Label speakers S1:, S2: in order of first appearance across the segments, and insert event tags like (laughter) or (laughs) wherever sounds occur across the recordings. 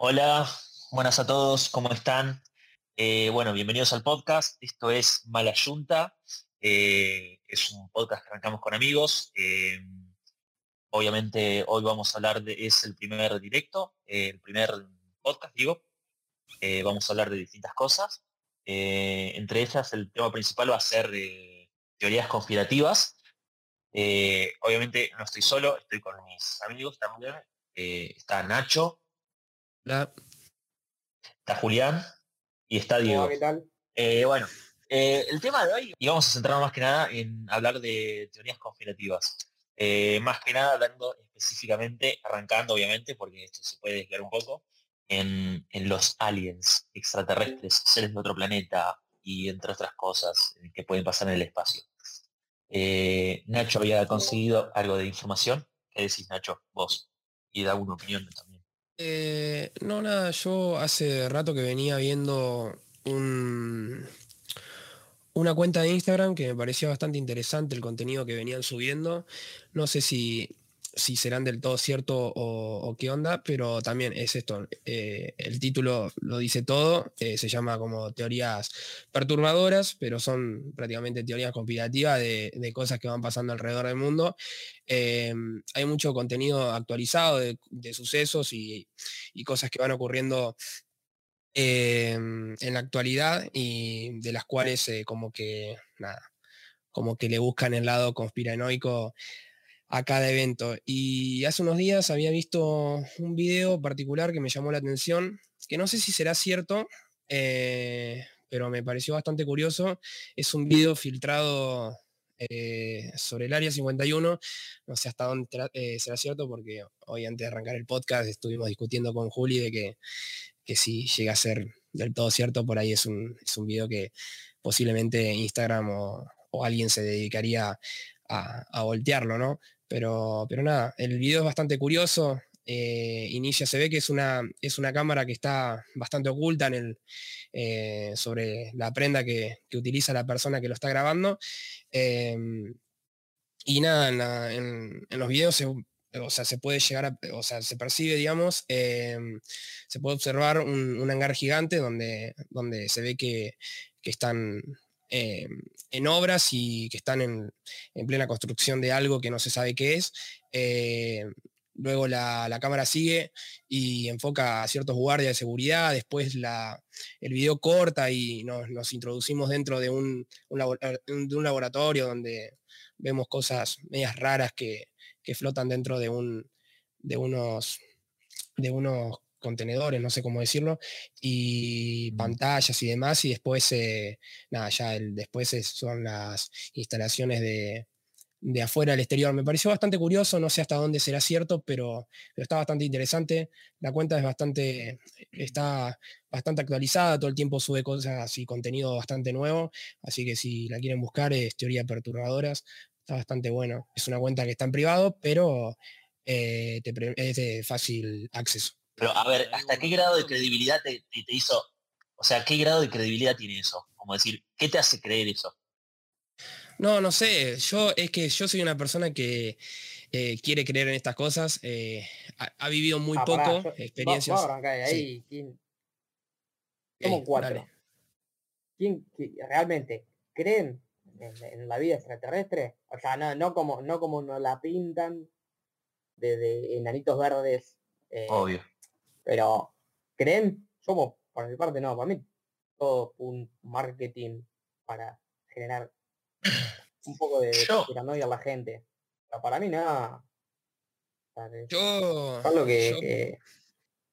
S1: Hola, buenas a todos, ¿cómo están? Eh, bueno, bienvenidos al podcast. Esto es Mala Yunta. Eh, es un podcast que arrancamos con amigos. Eh, obviamente hoy vamos a hablar de, es el primer directo, el primer podcast, digo. vamos a hablar de distintas cosas. entre ellas el tema principal va a ser teorías conspirativas. obviamente no estoy solo, estoy con mis amigos también. está Nacho, Está Julián y está Diego.
S2: ¿qué tal?
S1: Eh, bueno, eh, el tema de hoy, y vamos a centrarnos más que nada en hablar de teorías conspirativas. Eh, más que nada hablando específicamente, arrancando obviamente, porque esto se puede desviar un poco, en, los aliens extraterrestres, seres de otro planeta y entre otras cosas que pueden pasar en el espacio. Nacho había conseguido algo de información. ¿Qué decís, Nacho? Vos. Y da una opinión también.
S3: Eh, no, nada, yo hace rato que venía viendo un, una cuenta de Instagram que me parecía bastante interesante el contenido que venían subiendo. No sé si si serán del todo cierto o, qué onda, pero también es esto, eh, el título lo dice todo, eh, se llama como teorías perturbadoras, pero son prácticamente teorías conspirativas de, cosas que van pasando alrededor del mundo. Eh, hay mucho contenido actualizado de, sucesos y, cosas que van ocurriendo en la actualidad y de las cuales como que, nada, como que le buscan el lado conspiranoico a cada evento. Y hace unos días había visto un video particular que me llamó la atención, que no sé si será cierto, eh, pero me pareció bastante curioso. Es un video filtrado eh, sobre el Área 51. No sé hasta dónde eh, será cierto, porque hoy antes de arrancar el podcast estuvimos discutiendo con Juli de que, que si llega a ser del todo cierto, por ahí es un, es un video que posiblemente Instagram o, alguien se dedicaría a, a voltearlo, ¿no? Pero, pero nada, el video es bastante curioso. Eh, inicia, se ve que es una, es una cámara que está bastante oculta en el, eh, sobre la prenda que, utiliza la persona que lo está grabando. Em, y nada, en, los videos se, o sea, se puede llegar o sea, se percibe, digamos, em, se puede observar un, hangar gigante donde, donde se ve que, que están eh, en obras y que están en, plena construcción de algo que no se sabe qué es. Eh, luego la, cámara sigue y enfoca a ciertos guardias de seguridad, después la, el video corta y nos, introducimos dentro de un, un, laboratorio donde vemos cosas medias raras que, que flotan dentro de, un, de unos de unos contenedores, no sé cómo decirlo, y pantallas y demás, y después, eh, nada, ya el, después son las instalaciones de, de afuera al exterior. Me pareció bastante curioso, no sé hasta dónde será cierto, pero, pero, está bastante interesante. La cuenta es bastante, está bastante actualizada, todo el tiempo sube cosas y contenido bastante nuevo, así que si la quieren buscar es Teoría Perturbadoras, está bastante bueno. Es una cuenta que está en privado, pero eh, es de fácil acceso.
S1: Pero a ver, ¿hasta qué grado de credibilidad te, hizo? O sea, ¿qué grado de credibilidad tiene eso? Como decir, ¿qué te hace creer eso?
S3: No, no sé. Yo es que yo soy una persona que eh, quiere creer en estas cosas. Eh, ha, vivido muy ah, poco experiencias.
S2: ahí. cuatro. ¿Quién, realmente creen en, la vida extraterrestre? O sea, no, no como no como nos la pintan de, enanitos verdes.
S1: Eh, Obvio.
S2: Pero, ¿creen? Somos, por mi parte, no, para mí, todo un marketing para generar un poco de paranoia a la gente. Pero para mí nada.
S3: Yo.
S2: Lo que,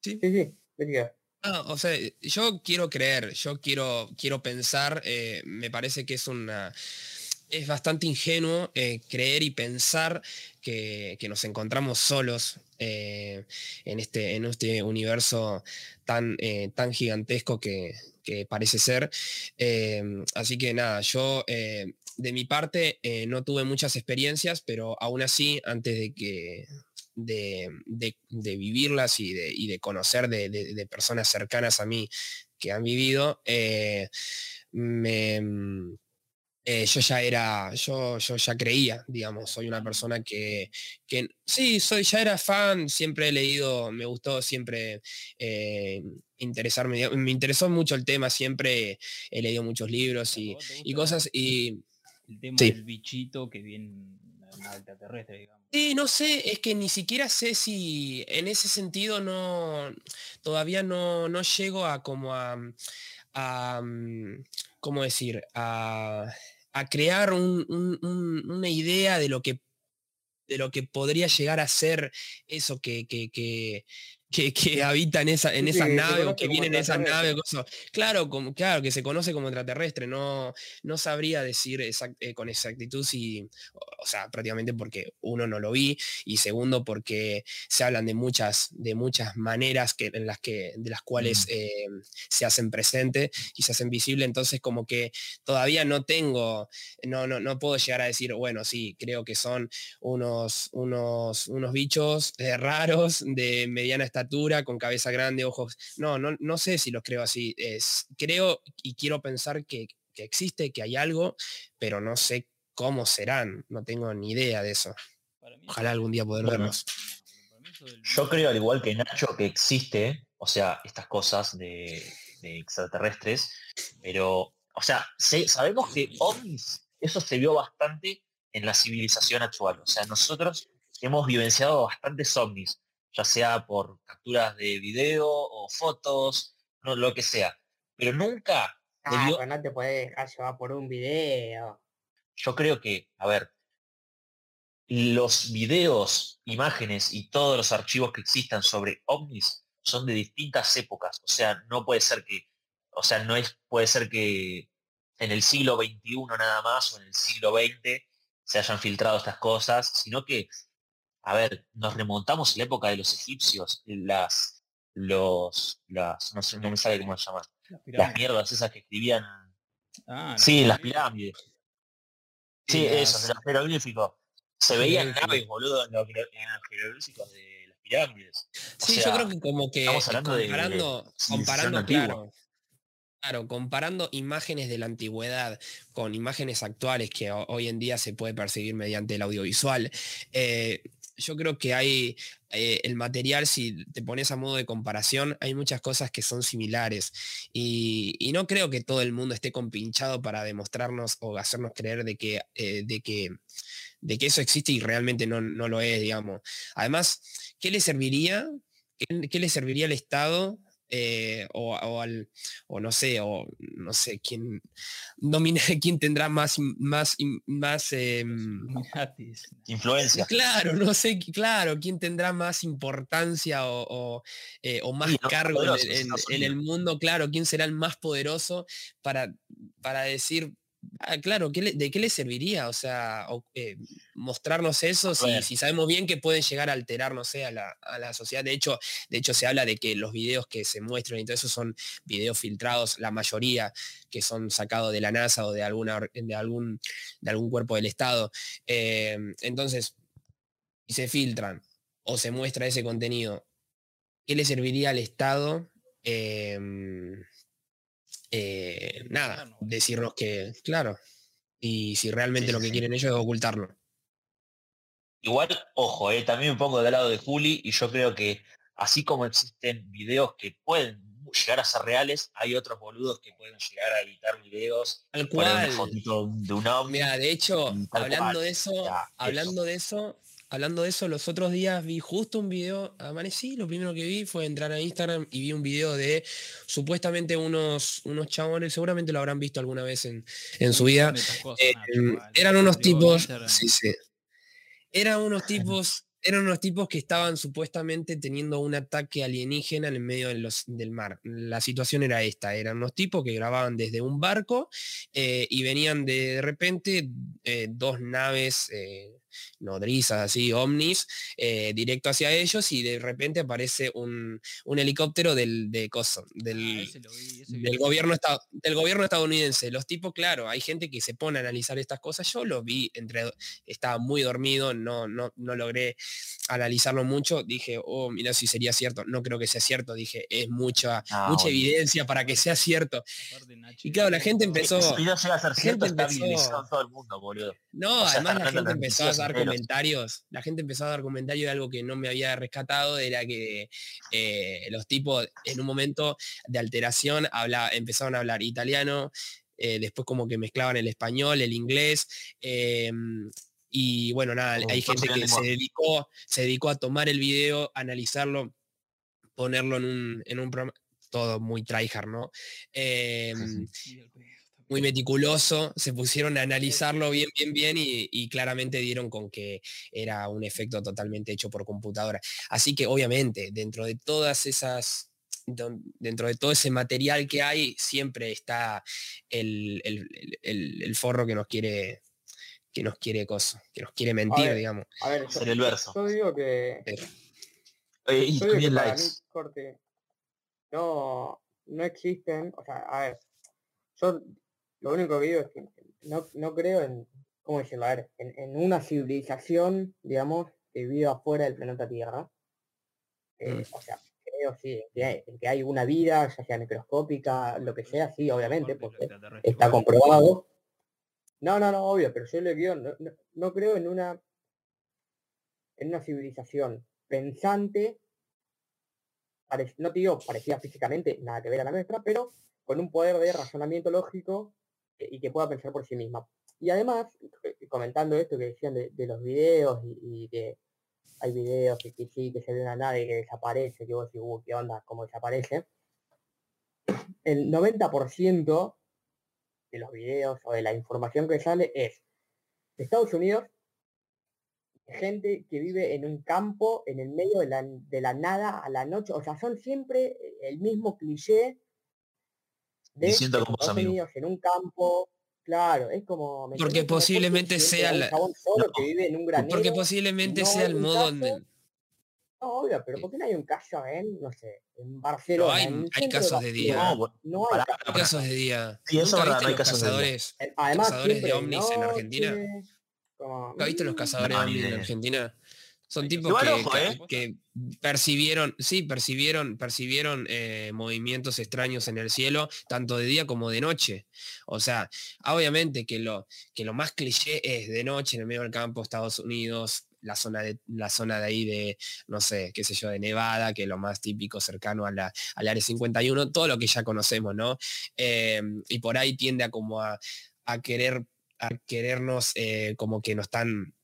S3: Sí,
S2: sí, sí.
S3: o sea, yo quiero creer, yo quiero, quiero pensar, eh, me parece que es una es bastante ingenuo eh, creer y pensar que, nos encontramos solos eh, en, este, en este universo tan, eh, tan gigantesco que, parece ser. así que nada, yo de mi parte no tuve muchas experiencias, pero aún así, antes de que... De, vivirlas y de, conocer de, personas cercanas a mí que han vivido, me, eh, yo ya era, yo, yo ya creía, digamos, soy una persona que, que sí, soy, ya era fan, siempre he leído, me gustó siempre eh, interesarme, me interesó mucho el tema, siempre he leído muchos libros y, cosas y...
S4: El tema del bichito que viene extraterrestre, digamos.
S3: Sí, no sé, es que ni siquiera sé si en ese sentido no, todavía no, no llego a como a, a mm, ¿cómo decir? A, a crear una idea de lo que de lo que podría llegar a ser eso que, que, que, habita en, esa, en esas naves o que vienen en esas naves. Claro, como, claro, que se conoce como extraterrestre. No, no sabría decir eh, con exactitud si, o sea, prácticamente porque uno no lo vi y segundo porque se hablan de muchas, de muchas maneras que, en las que, de las cuales mm. eh, se hacen presente y se hacen visible. Entonces como que todavía no tengo, no, no, no puedo llegar a decir, bueno, sí, creo que son unos, unos, unos bichos eh, raros de mediana estatura con cabeza grande, ojos. No, no, no sé si los creo así. Es, creo y quiero pensar que, existe, que hay algo, pero no sé cómo serán. No tengo ni idea de eso. Ojalá algún día poder verlos.
S1: Yo creo, al igual que Nacho, que existe, o sea, estas cosas de, extraterrestres, pero, o sea, sabemos que ovnis, eso se vio bastante en la civilización actual. O sea, nosotros hemos vivenciado bastantes ovnis ya sea por capturas de video o fotos, no, lo que sea. Pero nunca...
S2: Ah, no te puedes dejar llevar por un video.
S1: Yo creo que, a ver, los videos, imágenes y todos los archivos que existan sobre ovnis son de distintas épocas. O sea, no puede ser que, o sea, no es, puede ser que en el siglo XXI nada más o en el siglo XX se hayan filtrado estas cosas, sino que a ver, nos remontamos a la época de los egipcios, las, los, las, no sé, no me sabe cómo se las mierdas esas que escribían. Ah, sí, las pirámides. Sí, eso, los jeroglíficos. Se veían naves, boludo, en los, jeroglíficos de las pirámides.
S3: Sí, yo creo que como que estamos hablando comparando, de, comparando, claro. Claro, comparando imágenes de la antigüedad con imágenes actuales que hoy en día se puede percibir mediante el audiovisual, eh, yo creo que hay eh, el material, si te pones a modo de comparación, hay muchas cosas que son similares. Y, no creo que todo el mundo esté compinchado para demostrarnos o hacernos creer de que, eh, de que, de que eso existe y realmente no, no, lo es, digamos. Además, ¿qué le serviría? ¿Qué, le serviría al Estado eh, o, al, o no sé, o no sé quién domina, (laughs) quién tendrá más, más, más em,
S1: influencia.
S3: Claro, no sé, claro, quién tendrá más importancia o, eh, más cargo en, en, el mundo, claro, quién será el más poderoso para, para decir, Ah, claro, ¿de qué le serviría? O sea, eh, mostrarnos eso si, sabemos bien que pueden llegar a alterar, no sé, a la, sociedad. De hecho, de hecho, se habla de que los videos que se muestran y todo eso son videos filtrados, la mayoría que son sacados de la NASA o de, alguna, de, algún, de algún cuerpo del Estado. Eh, entonces, si se filtran o se muestra ese contenido, ¿qué le serviría al Estado? Em, eh, nada, decirnos que, claro, y si realmente lo que quieren ellos es ocultarlo.
S1: Igual, ojo, eh, también me pongo del lado de Juli y yo creo que así como existen videos que pueden llegar a ser reales, hay otros boludos que pueden llegar a editar videos.
S3: Al cual. de un Mira, de hecho, hablando de eso, hablando de eso, hablando de eso, los otros días vi justo un video, amanecí, lo primero que vi fue entrar a Instagram y vi un video de supuestamente unos, unos chabones, seguramente lo habrán visto alguna vez en, su vida. Eh, eran unos tipos, sí, sí. Eran unos (laughs) tipos eran unos tipos que estaban supuestamente teniendo un ataque alienígena en el medio del mar. La situación era esta, eran unos tipos que grababan desde un barco eh, y venían de, repente eh, dos naves nodrizas, así, ovnis, eh, directo hacia ellos y de repente aparece un, helicóptero del, de coso, del, del, gobierno, del gobierno estadounidense. Los tipos, claro, hay gente que se pone a analizar estas cosas. Yo lo vi, entre, estaba muy dormido, no, no, no logré analizarlo mucho. Dije, oh, mira si sería cierto. No creo que sea cierto. Dije, es mucha, ah, mucha evidencia para que sea cierto. Y claro, la gente empezó... No, además la gente empezó a dar comentarios. La gente empezó a dar comentarios de algo que no me había rescatado, era que eh, los tipos en un momento de alteración habla, empezaron a hablar italiano, eh, después como que mezclaban el español, el inglés. Em, y bueno, nada, hay gente que se dedicó, se dedicó a tomar el video, analizarlo, ponerlo en un, en un programa, todo muy tryhard, ¿no? Em, muy meticuloso, se pusieron a analizarlo bien, bien, bien y, claramente dieron con que era un efecto totalmente hecho por computadora. Así que obviamente dentro de todas esas, dentro de todo ese material que hay, siempre está el, forro que nos quiere que nos quiere cosa, que nos quiere mentir, digamos.
S2: A ver,
S1: en el verso.
S2: Yo digo que.
S1: y
S2: corte, no, no existen, o sea, a ver, yo lo único que digo es que no, creo en, ¿cómo decirlo? A ver, en, una civilización, digamos, que viva afuera del planeta Tierra. Eh, mm. O sea, creo sí, en que, hay, una vida, ya sea microscópica, lo que sea, sí, obviamente, porque está comprobado. No, no, no, obvio, pero yo le digo, no, no, creo en una en una civilización pensante, no te digo parecida físicamente, nada que ver a la nuestra, pero con un poder de razonamiento lógico y que pueda pensar por sí misma. Y además, eh, comentando esto que decían de, los videos y, que hay videos que, sí, que se ve una nave que desaparece, que vos decís, uh, ¿qué onda? ¿Cómo desaparece? El 90% de los videos o de la información que sale es de Estados Unidos, gente que vive en un campo en el medio de la, de la nada a la noche, o sea, son siempre el mismo cliché de
S1: Diciendo
S2: en un campo, claro, es como...
S3: Porque posiblemente sea la... porque posiblemente sea el modo donde...
S2: No, obvio, pero ¿por qué no hay un caso en, no sé, en Barcelona?
S3: No, hay, casos de día. No, hay, casos de día.
S1: Sí, eso es verdad, no hay casos cazadores,
S3: de día. Además, cazadores de ovnis en Argentina? ¿Nunca viste los cazadores de ovnis en Argentina? Son tipos ¿eh? que, percibieron, sí, percibieron, percibieron eh, movimientos extraños en el cielo, tanto de día como de noche. O sea, obviamente que lo, que lo más cliché es de noche en el medio del campo, Estados Unidos, la zona de, la zona de ahí de, no sé, qué sé yo, de Nevada, que es lo más típico cercano a la, al área 51, todo lo que ya conocemos, ¿no? Eh, y por ahí tiende a como a, querer a querernos como que nos están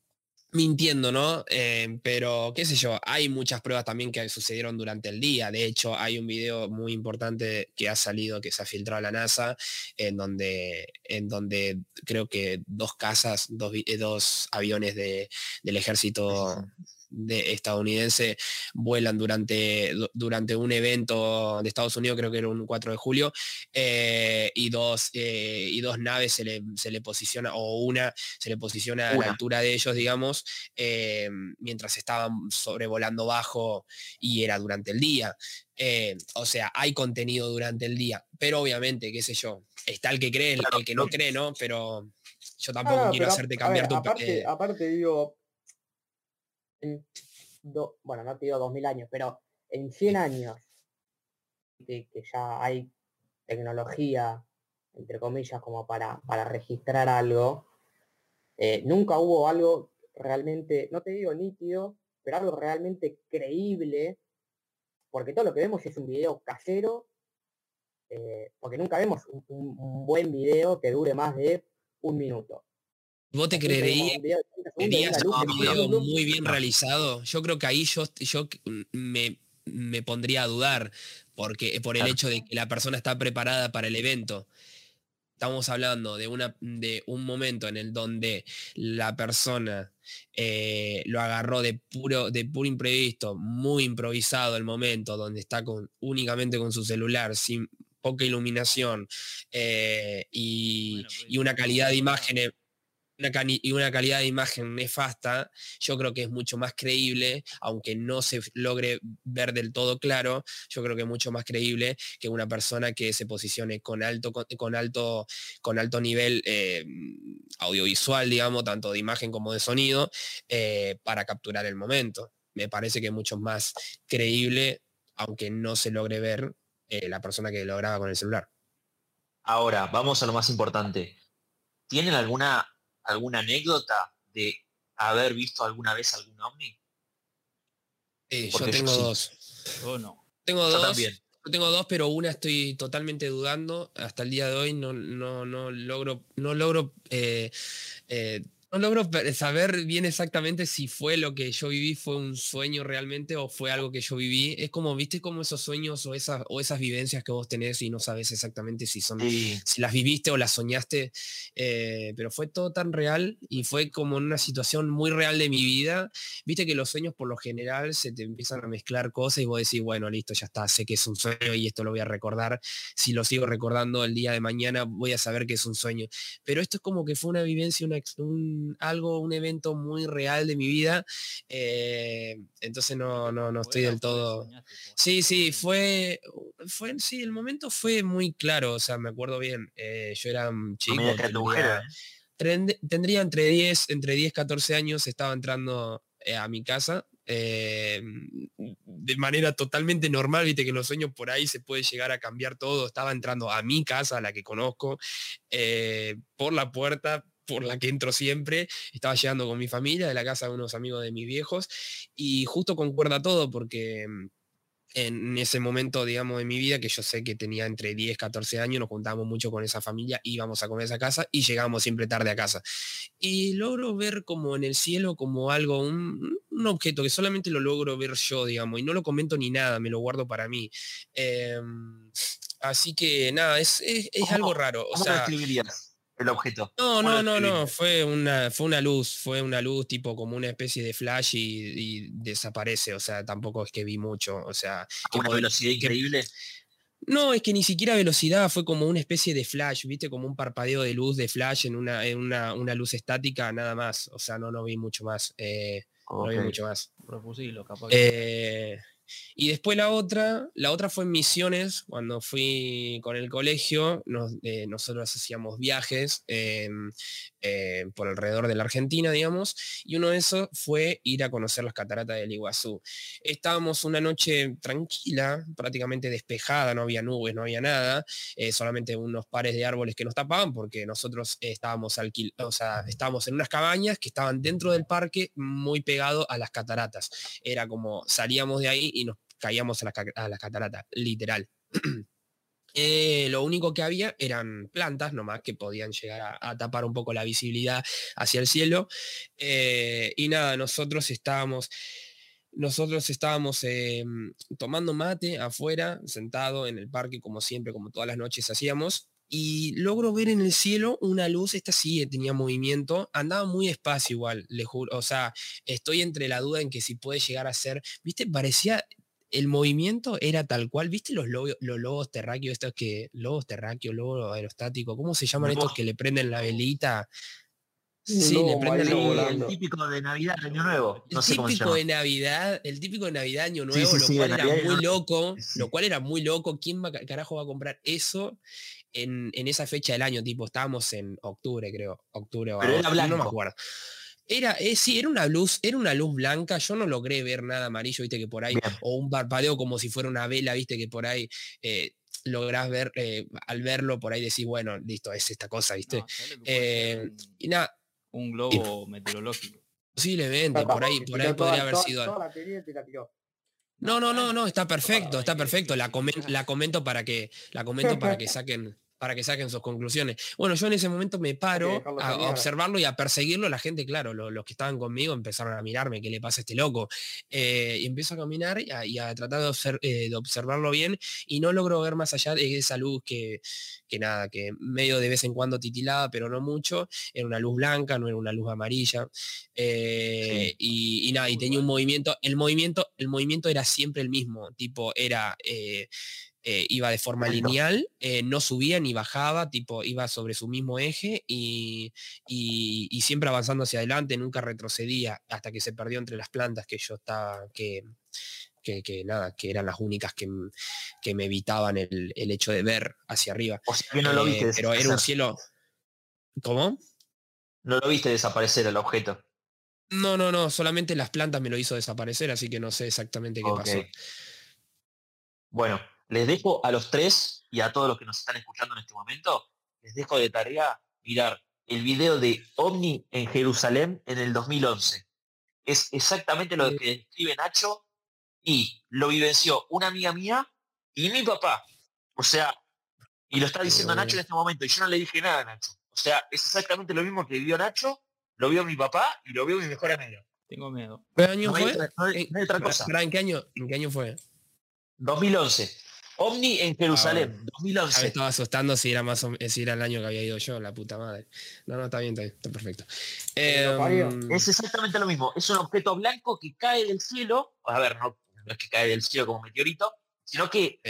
S3: mintiendo, ¿no? Eh, pero qué sé yo, hay muchas pruebas también que sucedieron durante el día. De hecho, hay un video muy importante que ha salido, que se ha filtrado a la NASA, en donde, en donde creo que dos casas, dos, eh, dos aviones de, del ejército de estadounidense vuelan durante, durante un evento de Estados Unidos, creo que era un 4 de julio, eh, y, dos, eh, y dos naves se le, se le, posiciona, o una se le posiciona a la altura de ellos, digamos, eh, mientras estaban sobrevolando bajo y era durante el día. o sea, hay contenido durante el día, pero obviamente, qué sé yo, está el que cree, el, que no cree, ¿no? Pero yo tampoco quiero hacerte cambiar tu...
S2: Aparte, aparte digo, bueno, no te digo 2000 años, pero en 100 años que, ya hay tecnología, entre comillas, como para, para registrar algo, eh, nunca hubo algo realmente, no te digo nítido, pero algo realmente creíble, porque todo lo que vemos es un video casero, eh, porque nunca vemos un buen video que dure más de un minuto.
S3: ¿Vos te creerías un video muy bien realizado? Yo creo que ahí yo, yo me, pondría a dudar porque, por el hecho de que la persona está preparada para el evento. Estamos hablando de, una, de un momento en el donde la persona eh, lo agarró de puro, de puro imprevisto, muy improvisado el momento, donde está con, únicamente con su celular, sin poca iluminación eh, y, y, una calidad de imágenes y una calidad de imagen nefasta, yo creo que es mucho más creíble, aunque no se logre ver del todo claro, yo creo que es mucho más creíble que una persona que se posicione con alto, con, alto, con alto nivel eh, audiovisual, digamos, tanto de imagen como de sonido, eh, para capturar el momento. Me parece que es mucho más creíble, aunque no se logre ver eh, la persona que lo graba con el celular.
S1: Ahora, vamos a lo más importante. ¿Tienen alguna alguna anécdota de haber visto alguna vez algún ovni?
S3: Eh, yo tengo dos. Yo no. Tengo dos. Yo tengo dos, pero una estoy totalmente dudando. Hasta el día de hoy no, no, no logro, no logro eh, eh, no logro saber bien exactamente si fue lo que yo viví, fue un sueño realmente o fue algo que yo viví. Es como, viste, como esos sueños o esas, o esas vivencias que vos tenés y no sabes exactamente si son, si las viviste o las soñaste. Eh, pero fue todo tan real y fue como una situación muy real de mi vida. Viste que los sueños por lo general se te empiezan a mezclar cosas y vos decís, bueno, listo, ya está, sé que es un sueño y esto lo voy a recordar. Si lo sigo recordando el día de mañana, voy a saber que es un sueño. Pero esto es como que fue una vivencia, una, un, algo, un evento muy real de mi vida. Eh, entonces no, no, no estoy del todo. Sí, sí, fue, fue, sí, el momento fue muy claro, o sea, me acuerdo bien. Eh, yo era un chico. Tendría, entre 10, entre 10, 14 años, estaba entrando eh, a mi casa. de manera totalmente normal, viste que los sueños por ahí se puede llegar a cambiar todo. Estaba entrando a mi casa, la que conozco, por la puerta, por la que entro siempre, estaba llegando con mi familia de la casa de unos amigos de mis viejos y justo concuerda todo porque mm, en ese momento, digamos, de mi vida, que yo sé que tenía entre 10, 14 años, nos juntábamos mucho con esa familia, íbamos a comer a esa casa y llegábamos siempre tarde a casa. Y logro ver como en el cielo como algo, un, objeto que solamente lo logro ver yo, digamos, y no lo comento ni nada, me lo guardo para mí. Em, así que nada, es, es, algo raro. O sea,
S1: el objeto.
S3: No, no, no, no, fue una, fue una luz, fue una luz tipo como una especie de flash y, desaparece, o sea, tampoco es que vi mucho, o sea...
S1: ¿Una velocidad increíble?
S3: No, es que ni siquiera velocidad, fue como una especie de flash, viste, como un parpadeo de luz de flash en una, en una, una luz estática, nada más, o sea, no, no vi mucho más. Eh, no vi mucho más. capaz. Eh, y después la otra, la otra fue en Misiones, cuando fui con el colegio, eh, nosotros hacíamos viajes em, eh, por alrededor de la Argentina, digamos, y uno de esos fue ir a conocer las cataratas del Iguazú. Estábamos una noche tranquila, prácticamente despejada, no había nubes, no había nada, eh, solamente unos pares de árboles que nos tapaban, porque nosotros estábamos, alquil o sea, estábamos en unas cabañas que estaban dentro del parque, muy pegado a las cataratas. Era como salíamos de ahí y nos caíamos a las, cataratas, literal. (clears throat) Eh, lo único que había eran plantas nomás que podían llegar a, tapar un poco la visibilidad hacia el cielo. Eh, y nada, nosotros estábamos, nosotros estábamos em, tomando mate afuera, sentado en el parque, como siempre, como todas las noches hacíamos. Y logro ver en el cielo una luz, esta sí tenía movimiento, andaba muy despacio igual, le juro. O sea, estoy entre la duda en que si puede llegar a ser, viste, parecía, el movimiento era tal cual, ¿viste los, lobos, los lobos terráqueos, estos que, lobos terráqueos, lobos aerostáticos, ¿cómo se llaman estos que le prenden la velita?
S1: Sí, le prenden el típico de Navidad, Año Nuevo.
S3: el típico de Navidad, el típico de Navidad, Año Nuevo, lo cual era muy loco, lo cual era muy loco. ¿Quién carajo va a comprar eso en, esa fecha del año? Tipo, estábamos en octubre, creo. Octubre o
S1: Pero no
S3: me acuerdo. Era, eh, sí, era una luz, era una luz blanca, yo no logré ver nada amarillo, viste que por ahí, o un parpadeo como si fuera una vela, viste que por ahí eh, lográs ver, eh, al verlo por ahí decís, bueno, listo, es esta cosa, viste. y nada.
S4: Un globo meteorológico.
S3: Posiblemente, por ahí, por ahí podría haber sido. No, no, no, no, está perfecto, está perfecto. La, (laughs) la comento para que, la comento para que saquen, para que saquen sus conclusiones. Bueno, yo en ese momento me paro a, observarlo y a perseguirlo. La gente, claro, los que estaban conmigo empezaron a mirarme, ¿qué le pasa a este loco? Eh, y empiezo a caminar y a, tratar eh, de, observarlo bien y no logro ver más allá de esa luz que, que nada, que medio de vez en cuando titilaba, pero no mucho. Era una luz blanca, no era una luz amarilla. Eh, y, nada, y tenía un movimiento. El movimiento, el movimiento era siempre el mismo, tipo, era eh, iba de forma lineal, eh, no subía ni bajaba, tipo iba sobre su mismo eje y, siempre avanzando hacia adelante, nunca retrocedía hasta que se perdió entre las plantas que yo estaba, que, que, nada, que eran las únicas que, que me evitaban el, hecho de ver hacia arriba.
S1: no lo viste
S3: eh, pero era un cielo. ¿Cómo?
S1: No lo viste desaparecer el objeto.
S3: No, no, no, solamente las plantas me lo hizo desaparecer, así que no sé exactamente qué pasó.
S1: Bueno, les dejo a los tres y a todos los que nos están escuchando en este momento, les dejo de tarea mirar el video de OVNI en Jerusalén en el 2011. Es exactamente lo que describe Nacho y lo vivenció una amiga mía y mi papá. O sea, y lo está diciendo Nacho en este momento y yo no le dije nada a Nacho. O sea, es exactamente lo mismo que vivió Nacho, lo vio mi papá y lo vio mi mejor amigo.
S4: Tengo miedo.
S3: ¿Qué año fue? otra cosa. ¿En qué año, ¿En qué año fue?
S1: 2011. OVNI en Jerusalén, 2011.
S3: Ah, me estaba asustando si era más si era el año que había ido yo, la puta madre. No, no, está bien, está bien, está perfecto.
S1: Em, es exactamente lo mismo. Es un objeto blanco que cae del cielo. A ver, no, es que cae del cielo como meteorito, sino que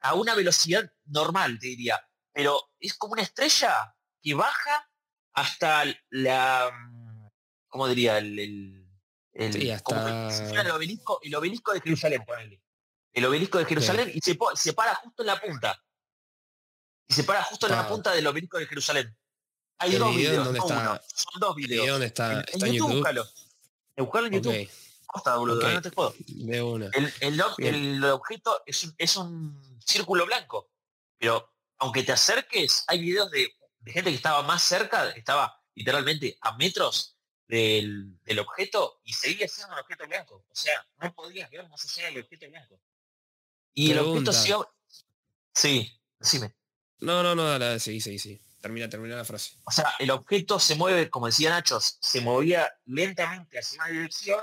S1: a una velocidad normal, te diría. Pero es como una estrella que baja hasta la. ¿Cómo diría? El, el, el, como si fuera el obelisco, el obelisco de Jerusalén, ponele el obelisco de Jerusalén y se, para justo en la punta. Y se para justo en la punta del obelisco de Jerusalén. Hay dos videos, no uno. Son dos videos.
S3: ¿Dónde está?
S1: En, en YouTube, búscalo. Buscalo en YouTube. Costa, boludo, no te puedo.
S3: De una.
S1: El, el, objeto es un, es un círculo blanco. Pero aunque te acerques, hay videos de, de gente que estaba más cerca, estaba literalmente a metros del, del, objeto y seguía siendo un objeto blanco. O sea, no podías ver más allá del objeto blanco. Y el objeto sí, sí, decime.
S3: No, no, no, sí, sí, sí. Termina, termina la frase.
S1: O sea, el objeto se mueve, como decía Nacho, se movía lentamente hacia una dirección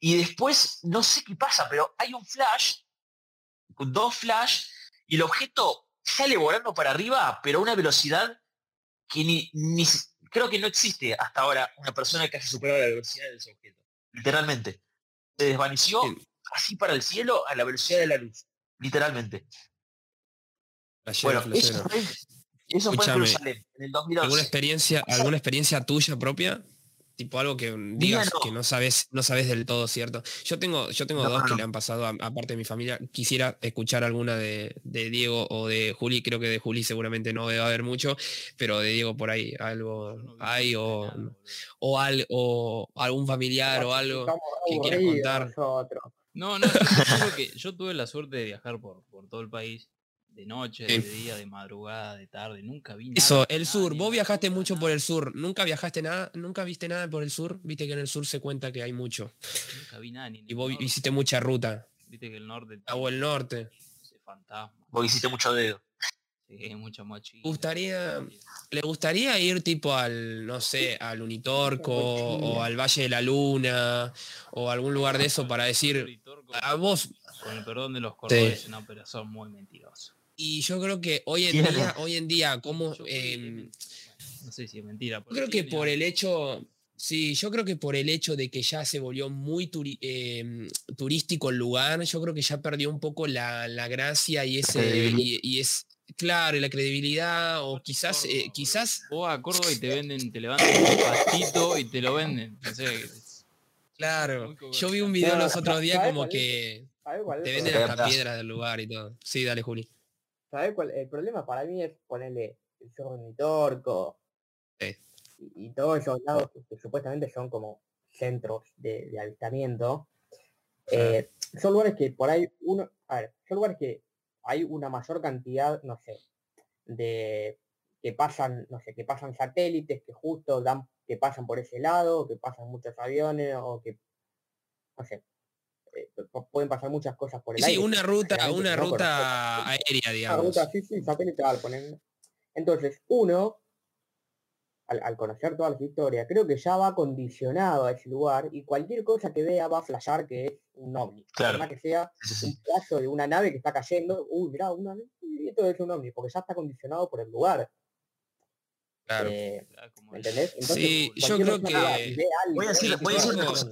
S1: y después, no sé qué pasa, pero hay un flash, dos flash, y el objeto sale volando para arriba, pero a una velocidad que ni, ni creo que no existe hasta ahora una persona que haya superado la velocidad de ese objeto. Literalmente. Se desvaneció así para el cielo a la velocidad de la luz, literalmente. bueno, eso fue, eso fue en Jerusalén, en el 2012.
S3: ¿Alguna experiencia, alguna experiencia tuya propia? Tipo algo que digas que no sabes, no sabes del todo, ¿cierto? Yo tengo, yo tengo dos que le han pasado, aparte de mi familia. Quisiera escuchar alguna de, Diego o de Juli. Creo que de Juli seguramente no debe haber mucho, pero de Diego por ahí algo hay o, o, o algún familiar o algo que quieras contar.
S4: No, no, yo, que yo tuve la suerte de viajar por, por todo el país, de noche, de día, de madrugada, de tarde, nunca vi nada.
S3: Eso, el sur, vos viajaste mucho por el sur, nunca viajaste nada, nunca viste nada por el sur, viste que en el sur se cuenta que hay mucho.
S4: Nunca vi nada. Ni
S3: y vos hiciste mucha ruta.
S4: Viste que el norte...
S3: O el norte.
S4: Ese fantasma.
S1: Vos hiciste mucho dedo.
S4: Sí, mucho
S3: Gustaría, ¿Le gustaría ir tipo al, no sé, al Unitorco o al Valle de la Luna o algún lugar de eso para decir a vos?
S4: Con el perdón de los cordobeses, no, pero son muy mentirosos.
S3: Y yo creo que hoy en día, hoy en día, como...
S4: Em, no sé si es mentira.
S3: Creo que por el hecho... Sí, yo creo que por el hecho de que ya se volvió muy em, turístico el lugar, yo creo que ya perdió un poco la, gracia y ese y es Claro, y la credibilidad, o quizás, eh, quizás.
S4: O a Córdoba y te (laughs) venden, te levantan un pastito y te lo venden.
S3: claro, yo vi un video los otros días como que te venden hasta piedras del lugar y todo. Sí, dale, Juli.
S2: ¿Sabes cuál? El problema para mí es ponerle el zorro Torco y, todos esos lados que, supuestamente son como centros de, avistamiento. Eh, son lugares que por ahí uno, a ver, son lugares que hay una mayor cantidad, no sé, de que pasan, no sé, que pasan satélites que justo dan, que pasan por ese lado, que pasan muchos aviones, o que, no sé, eh, pueden pasar muchas cosas por el
S3: sí,
S2: aire.
S3: Sí, una ruta, una ruta aérea, digamos.
S2: Una ruta, sí, sí, satelital, ponen. Entonces, uno al, conocer todas las historias, creo que ya va condicionado a ese lugar y cualquier cosa que vea va a flashar que es un ovni.
S1: Claro.
S2: que sea un pedazo de una nave que está cayendo, uy, mirá, una nave, y esto es un ovni, porque ya está condicionado por el lugar.
S3: Claro. Eh,
S2: ¿Entendés?
S3: Entonces, sí, yo creo que...
S1: voy a decir, voy a decir una cosa.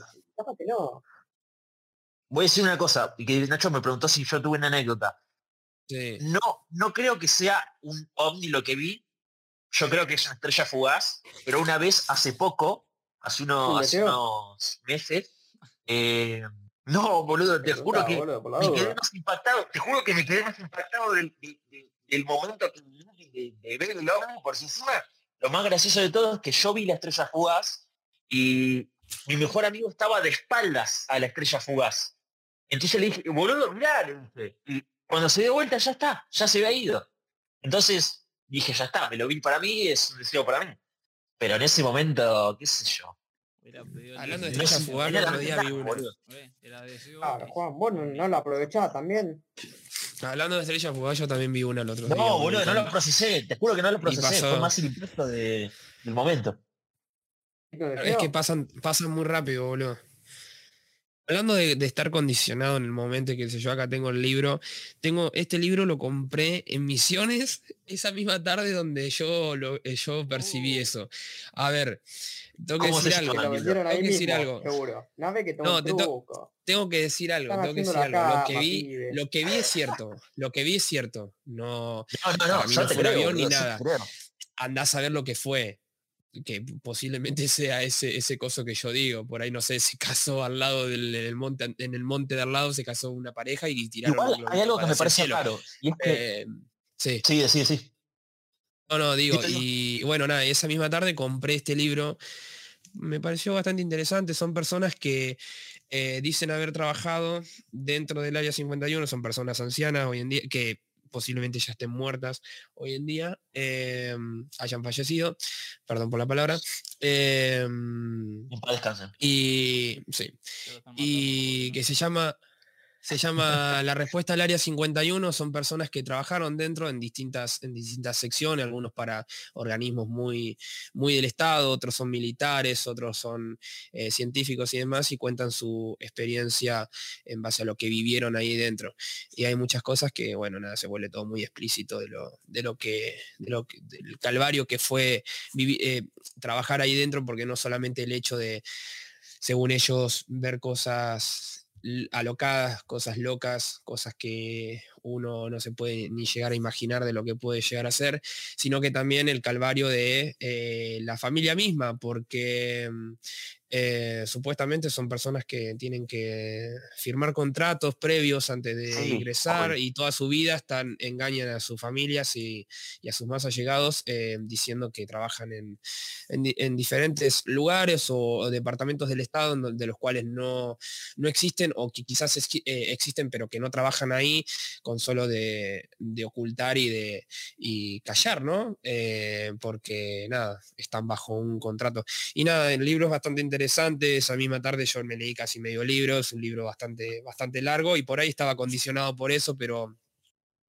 S1: Voy a decir una cosa, y que Nacho me preguntó si yo tuve una anécdota. No, no creo que sea un ovni lo que vi. Yo creo que es una estrella fugaz, pero una vez hace poco, hace unos, meses, eh, no, boludo, te juro que me quedé más impactado, te juro que me quedé más impactado del, momento que de, de, ver el ovni por encima. Lo más gracioso de todo es que yo vi la estrella fugaz y mi mejor amigo estaba de espaldas a la estrella fugaz. Entonces le dije, boludo, mirá, Y cuando se dio vuelta ya está, ya se había ido. Entonces dije, ya está, me lo vi para mí, es un deseo para mí. Pero en ese momento, qué sé yo.
S3: Hablando de estrella fugaz, el otro día vi una.
S2: Ah, Juan, vos no, lo aprovechás también.
S3: Hablando de estrella fugaz, yo también vi una el otro
S1: día.
S3: No,
S1: boludo, no lo procesé, te juro que no lo procesé, fue más el impacto de, del momento.
S3: Es que pasan, pasan muy rápido, boludo. Hablando de, estar condicionado en el momento que sé yo, acá tengo el libro. Tengo, este libro lo compré en Misiones (laughs) esa misma tarde donde yo, lo, eh, yo percibí uh. eso. A ver, tengo que decir algo. Tengo que decir algo.
S2: No,
S3: tengo que decir algo, tengo que decir algo. lo que vi, lo que vi es cierto. Lo que vi es cierto. No,
S1: no, no, no,
S3: fue avión ni nada. Andás a ver lo que fue que posiblemente sea ese, ese coso que yo digo. Por ahí no sé, se casó al lado del, monte, en el monte de al lado se casó una pareja y tiraron.
S1: Igual hay algo que me parece raro. Y es que...
S3: Eh, sí.
S1: Sí, sí, sí.
S3: No, no, digo, y bueno, nada, esa misma tarde compré este libro. Me pareció bastante interesante. Son personas que eh, dicen haber trabajado dentro del área 51, son personas ancianas hoy en día, que posiblemente ya estén muertas hoy en día, em, hayan fallecido, perdón por la palabra. Eh, y sí. Y que se llama se llama La Respuesta al Área 51, son personas que trabajaron dentro en distintas, en distintas secciones, algunos para organismos muy, muy del Estado, otros son militares, otros son eh, científicos y demás, y cuentan su experiencia en base a lo que vivieron ahí dentro. Y hay muchas cosas que, bueno, nada, se vuelve todo muy explícito de lo, de lo que, de lo del calvario que fue eh, trabajar ahí dentro, porque no solamente el hecho de, según ellos, ver cosas alocadas, cosas locas, cosas que uno no se puede ni llegar a imaginar de lo que puede llegar a ser, sino que también el calvario de eh, la familia misma, porque mm, eh, supuestamente son personas que tienen que firmar contratos previos antes de ingresar y toda su vida están, engañan a sus familias y, a sus más allegados eh, diciendo que trabajan en, diferentes lugares o, departamentos del Estado de los cuales no, no existen o que quizás eh, existen pero que no trabajan ahí con solo de, ocultar y de y callar, ¿no? porque nada, están bajo un contrato. Y nada, el libro es bastante interesante interesante. Esa misma tarde yo me leí casi medio libro, es un libro bastante, bastante largo y por ahí estaba condicionado por eso, pero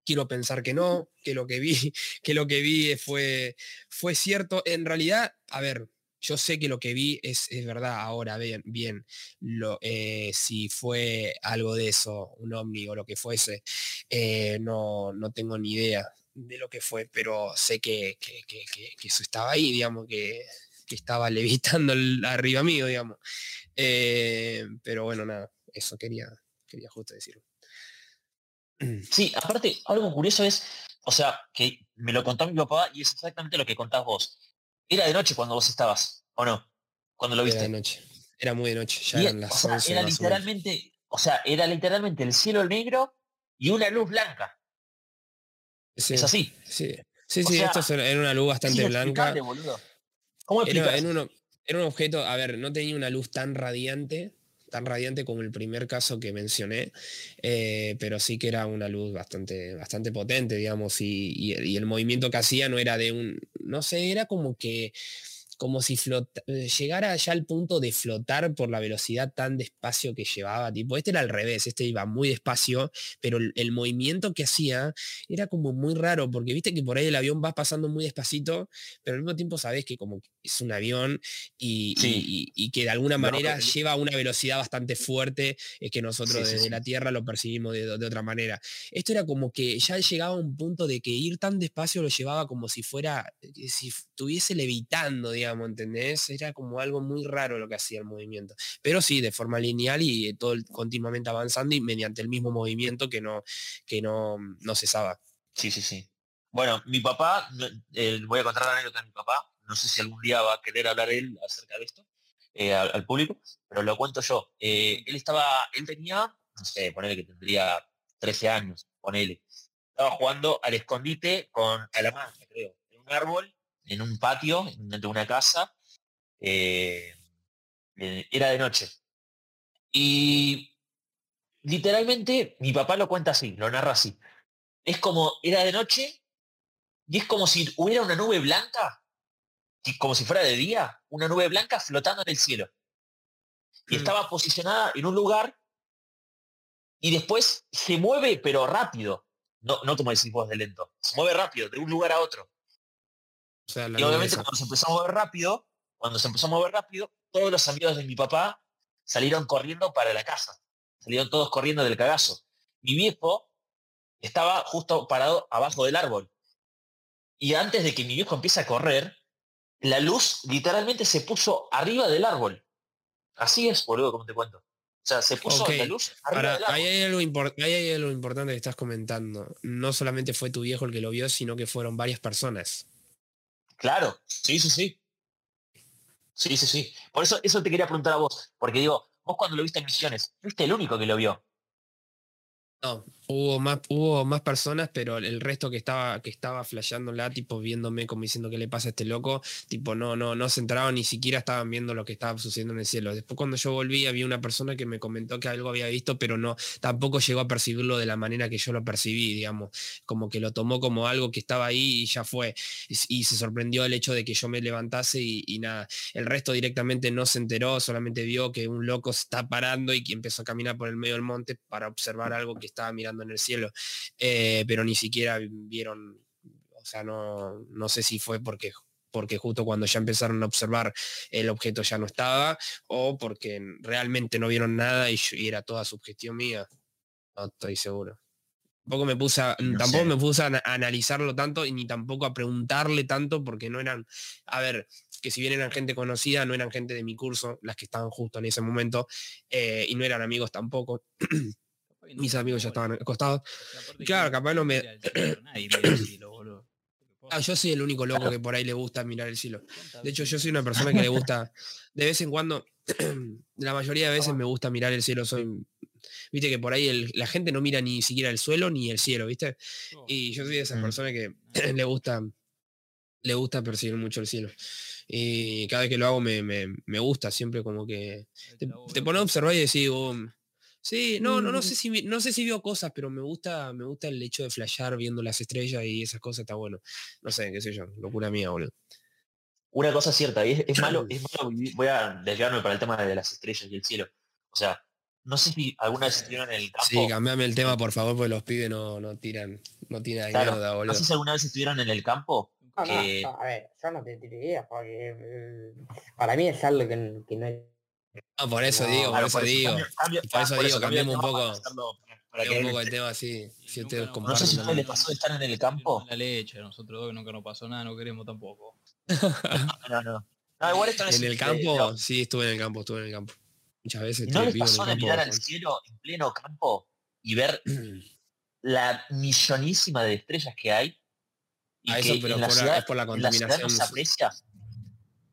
S3: quiero pensar que no, que lo que vi, (laughs) que lo que vi fue, fue cierto. En realidad, a ver, yo sé que lo que vi es, es verdad ahora, bien, bien, lo, eh, si fue algo de eso, un ovni o lo que fuese, eh, no, no tengo ni idea de lo que fue, pero sé que, que, que eso estaba ahí, digamos, que que estaba (laughs) levitando arriba mío, digamos. Eh, pero bueno, nada, eso quería, quería justo decirlo. (clears throat)
S1: Sí, aparte, algo curioso es, o sea, que me lo contó mi papá y es exactamente lo que contás vos. Era de noche cuando vos estabas, ¿o no? Cuando lo viste.
S3: Era de noche. Era muy de noche, ya eran las
S1: o Era literalmente, o sea, era literalmente el cielo negro y una luz blanca. es así.
S3: Sí, sí, sí esto era una luz bastante blanca. Era, en uno, era un objeto, a ver, no tenía una luz tan radiante, tan radiante como el primer caso que mencioné, eh, pero sí que era una luz bastante, bastante potente, digamos, y, el movimiento que hacía no era de un, no sé, era como que como si eh, llegara ya al punto de flotar por la velocidad tan despacio que llevaba. Tipo, este era al revés, este iba muy despacio, pero el, movimiento que hacía era como muy raro, porque viste que por ahí el avión va pasando muy despacito, pero al mismo tiempo sabes que como es un avión y, que de alguna manera lleva una velocidad bastante fuerte, es que nosotros desde la Tierra lo percibimos de, otra manera. Esto era como que ya llegaba a un punto de que ir tan despacio lo llevaba como si fuera, eh, si estuviese levitando, digamos digamos. Era como algo muy raro lo que hacía el movimiento. Pero sí, de forma lineal y todo continuamente avanzando y mediante el mismo movimiento que no, que no, no cesaba.
S1: Sí, sí, sí. Bueno, mi papá, eh, voy a contar la anécdota de mi papá, no sé si algún día va a querer hablar él acerca de esto eh, al, público, pero lo cuento yo. Eh, él estaba, él tenía, no sé, ponele que tendría 13 años, ponele. Estaba jugando al escondite con a la magia, creo, en un árbol, en un patio, de una casa. era de noche. Y literalmente mi papá lo cuenta así, lo narra así. Es como, era de noche y es como si hubiera una nube blanca, como si fuera de día, una nube blanca flotando en el cielo. Y mm. estaba posicionada en un lugar y después se mueve, pero rápido. No, no como decís vos de lento. Se mueve rápido, de un lugar a otro. Y obviamente cuando se empezó a mover rápido, cuando se empezó a mover rápido, todos los amigos de mi papá salieron corriendo para la casa. Salieron todos corriendo del cagazo. Mi viejo estaba justo parado abajo del árbol. Y antes de que mi viejo empiece a correr, la luz literalmente se puso arriba del árbol. Así es, boludo, como te cuento. O sea, se puso la luz arriba del árbol.
S3: Ahí hay, algo hay algo importante que estás comentando. No solamente fue tu viejo el que lo vio, sino que fueron varias personas.
S1: Claro, sí, sí, sí. Sí, sí, sí. Por eso, eso te quería preguntar a vos. Porque digo, vos cuando lo viste en Misiones, fuiste el único que lo vio.
S3: No, hubo más, hubo más personas, pero el resto que estaba, que estaba flasheándola, tipo viéndome como diciendo qué le pasa a este loco, tipo no, no, no se entraban ni siquiera estaban viendo lo que estaba sucediendo en el cielo. Después cuando yo volví había una persona que me comentó que algo había visto, pero no, tampoco llegó a percibirlo de la manera que yo lo percibí, digamos, como que lo tomó como algo que estaba ahí y ya fue. Y, se sorprendió el hecho de que yo me levantase y, nada. El resto directamente no se enteró, solamente vio que un loco se está parando y que empezó a caminar por el medio del monte para observar algo que estaba mirando en el cielo, eh, pero ni siquiera vieron, o sea, no, no sé si fue porque porque justo cuando ya empezaron a observar el objeto ya no estaba, o porque realmente no vieron nada y, era toda sugestión mía. No estoy seguro. Tampoco me puse a, tampoco me puse a, analizarlo tanto y ni tampoco a preguntarle tanto porque no eran, a ver, que si bien eran gente conocida, no eran gente de mi curso, las que estaban justo en ese momento, eh, y no eran amigos tampoco. (clears throat) mis amigos ya estaban acostados. Claro, capaz no me... Ah, yo soy el único loco que (laughs) por ahí le gusta mirar el cielo. De hecho, yo soy una persona que le gusta, de vez en cuando, (clears throat) la mayoría de veces me gusta mirar el cielo. Soy, viste que por ahí la gente no mira ni siquiera el suelo ni el cielo, ¿viste? Y yo soy de esas mm. personas que (clears throat) le gusta, le gusta percibir mucho el cielo. Y cada vez que lo hago me, gusta, siempre como que te, te pone a observar y decís, oh, Sí, no, no, no sé si no sé si veo cosas, pero me gusta, me gusta el hecho de flashear viendo las estrellas y esas cosas está bueno. No sé, qué sé yo, locura mía, boludo.
S1: Una cosa cierta, es, es malo, es (clears throat) malo, voy a desviarme para el tema de las estrellas y el cielo. O sea, no sé si alguna vez estuvieron en el campo.
S3: Sí, cambiame el tema, por favor, porque los pibes no, no tiran, no tiran claro,
S1: mierda, boludo. No sé si alguna vez estuvieron en el campo.
S2: No, a ver, yo no te tiraría porque mm, para mí es algo que, que no
S3: no, por eso digo, por eso digo. por eso digo, cambiemos un poco. Para que un poco el tema así. Si
S1: ustedes no sé si a le pasó de estar en el campo.
S4: La leche, nosotros dos que nunca nos pasó nada, no queremos tampoco. (laughs)
S1: no, no. no igual esto
S3: no es en el campo, sí, estuve en el campo, estuve en el campo. Muchas veces.
S1: ¿No les pasó de mirar al cielo en pleno campo y ver (clears throat) la millonísima de estrellas que hay?
S3: Y a eso, pero por, ciudad, es por la contaminación.
S1: no se aprecia.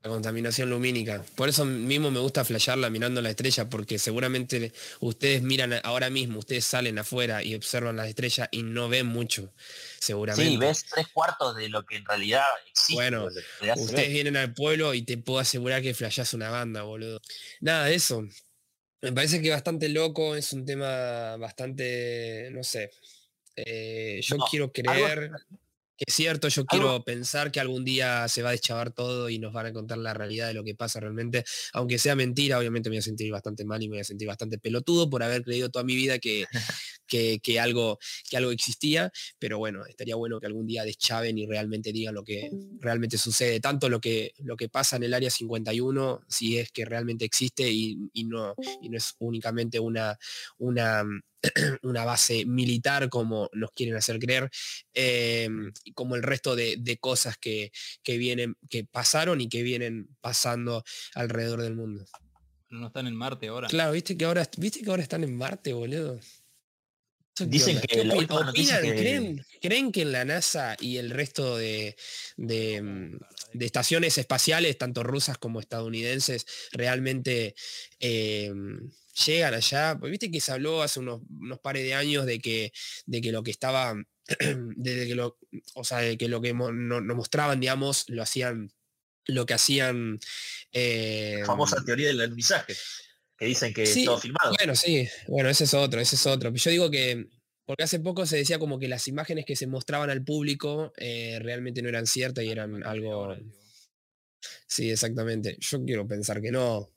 S3: La contaminación lumínica. Por eso mismo me gusta flashearla mirando la estrella, porque seguramente ustedes miran ahora mismo, ustedes salen afuera y observan las estrellas y no ven mucho, seguramente.
S1: Sí, ves tres cuartos de lo que en realidad existe.
S3: Bueno, ustedes vienen al pueblo y te puedo asegurar que flasheas una banda, boludo. Nada, de eso. Me parece que bastante loco, es un tema bastante, no sé. Eh, yo quiero creer es cierto, yo quiero pensar que algún día se va a deschavar todo y nos van a contar la realidad de lo que pasa realmente. Aunque sea mentira, obviamente me voy a sentir bastante mal y me voy a sentir bastante pelotudo por haber creído toda mi vida que, (laughs) que, que, algo, que algo existía, pero bueno, estaría bueno que algún día deschaven y realmente digan lo que realmente sucede, tanto lo que, lo que pasa en el área 51, si es que realmente existe y, no, y no es únicamente una, una (clears throat) una base militar como nos quieren hacer creer, em, y como el resto de, cosas que, vienen, que pasaron y que vienen pasando alrededor del mundo.
S4: No están en Marte ahora.
S3: Claro, viste que ahora, viste que ahora están en Marte, boludo.
S1: Dicen que
S3: ¿creen, que en la NASA y el resto de, de, estaciones espaciales, tanto rusas como estadounidenses, realmente em, llegan allá? Pues viste que se habló hace unos, unos pares de años de que, de que lo que estaba, (clears throat) de que lo, o sea, de que lo que nos mostraban, digamos, lo hacían, lo que hacían...
S1: la famosa teoría del alunizaje que dicen que es todo filmado.
S3: Bueno, sí, bueno, ese es otro, ese es otro. Yo digo que, porque hace poco se decía como que las imágenes que se mostraban al público eh, realmente no eran ciertas y eran algo... Sí, exactamente. Yo quiero pensar que no.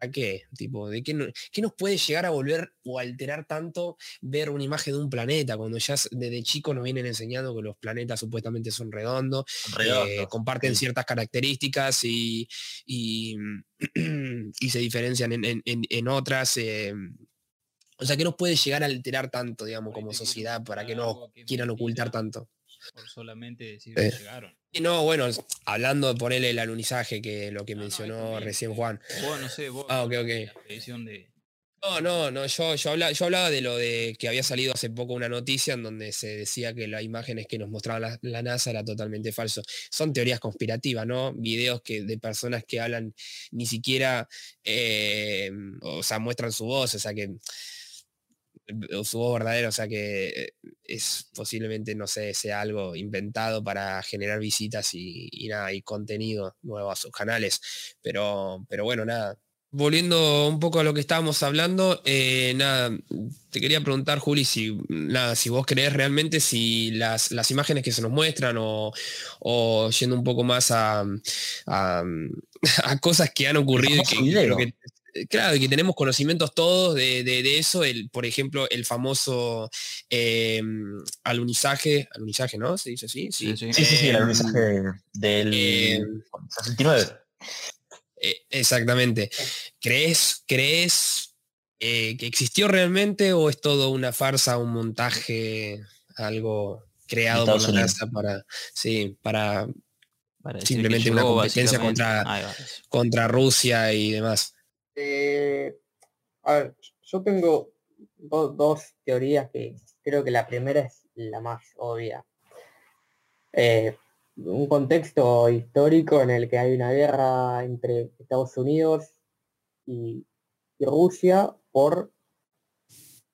S3: ¿A qué? Tipo, ¿de qué, nos puede llegar a volver o alterar tanto ver una imagen de un planeta cuando ya desde chico nos vienen enseñando que los planetas supuestamente son redondos, eh, comparten ciertas características y, y, (clears throat) se diferencian en, otras? Eh, o sea, ¿qué nos puede llegar a alterar tanto, digamos, como sociedad para que no quieran ocultar tanto?
S4: Por solamente decir que llegaron.
S3: No, bueno, hablando de ponerle el alunizaje, que lo que mencionó recién Juan.
S4: Vos, no sé, vos.
S3: Ah, ok, ok.
S4: de...
S3: No, no, no, yo, yo, hablaba, yo hablaba de lo de que había salido hace poco una noticia en donde se decía que las imágenes que nos mostraba la, NASA era totalmente falso. Son teorías conspirativas, ¿no? Videos que, de personas que hablan ni siquiera, eh, o sea, muestran su voz, o sea que su voz verdadera, o sea que es posiblemente, no sé, sea algo inventado para generar visitas y, nada, y contenido nuevo a sus canales. Pero, pero bueno, nada. Volviendo un poco a lo que estábamos hablando, eh, nada, te quería preguntar, Juli, si nada, si vos crees realmente si las, las imágenes que se nos muestran o, yendo un poco más a, a, (laughs) cosas que han ocurrido que, claro, y que tenemos conocimientos todos de, eso, el, por ejemplo, el famoso eh, alunizaje, alunizaje, ¿no? ¿Se dice así?
S1: Sí, sí, sí, sí, el alunizaje del 69. Em,
S3: eh, exactamente. ¿Crees, crees eh, que existió realmente o es todo una farsa, un montaje, algo creado por la NASA para, sí, para, simplemente una competencia contra, contra Rusia y demás.
S2: Eh, a ver, yo tengo dos teorías que creo que la primera es la más obvia. Eh, un contexto histórico en el que hay una guerra entre Estados Unidos y, Rusia por,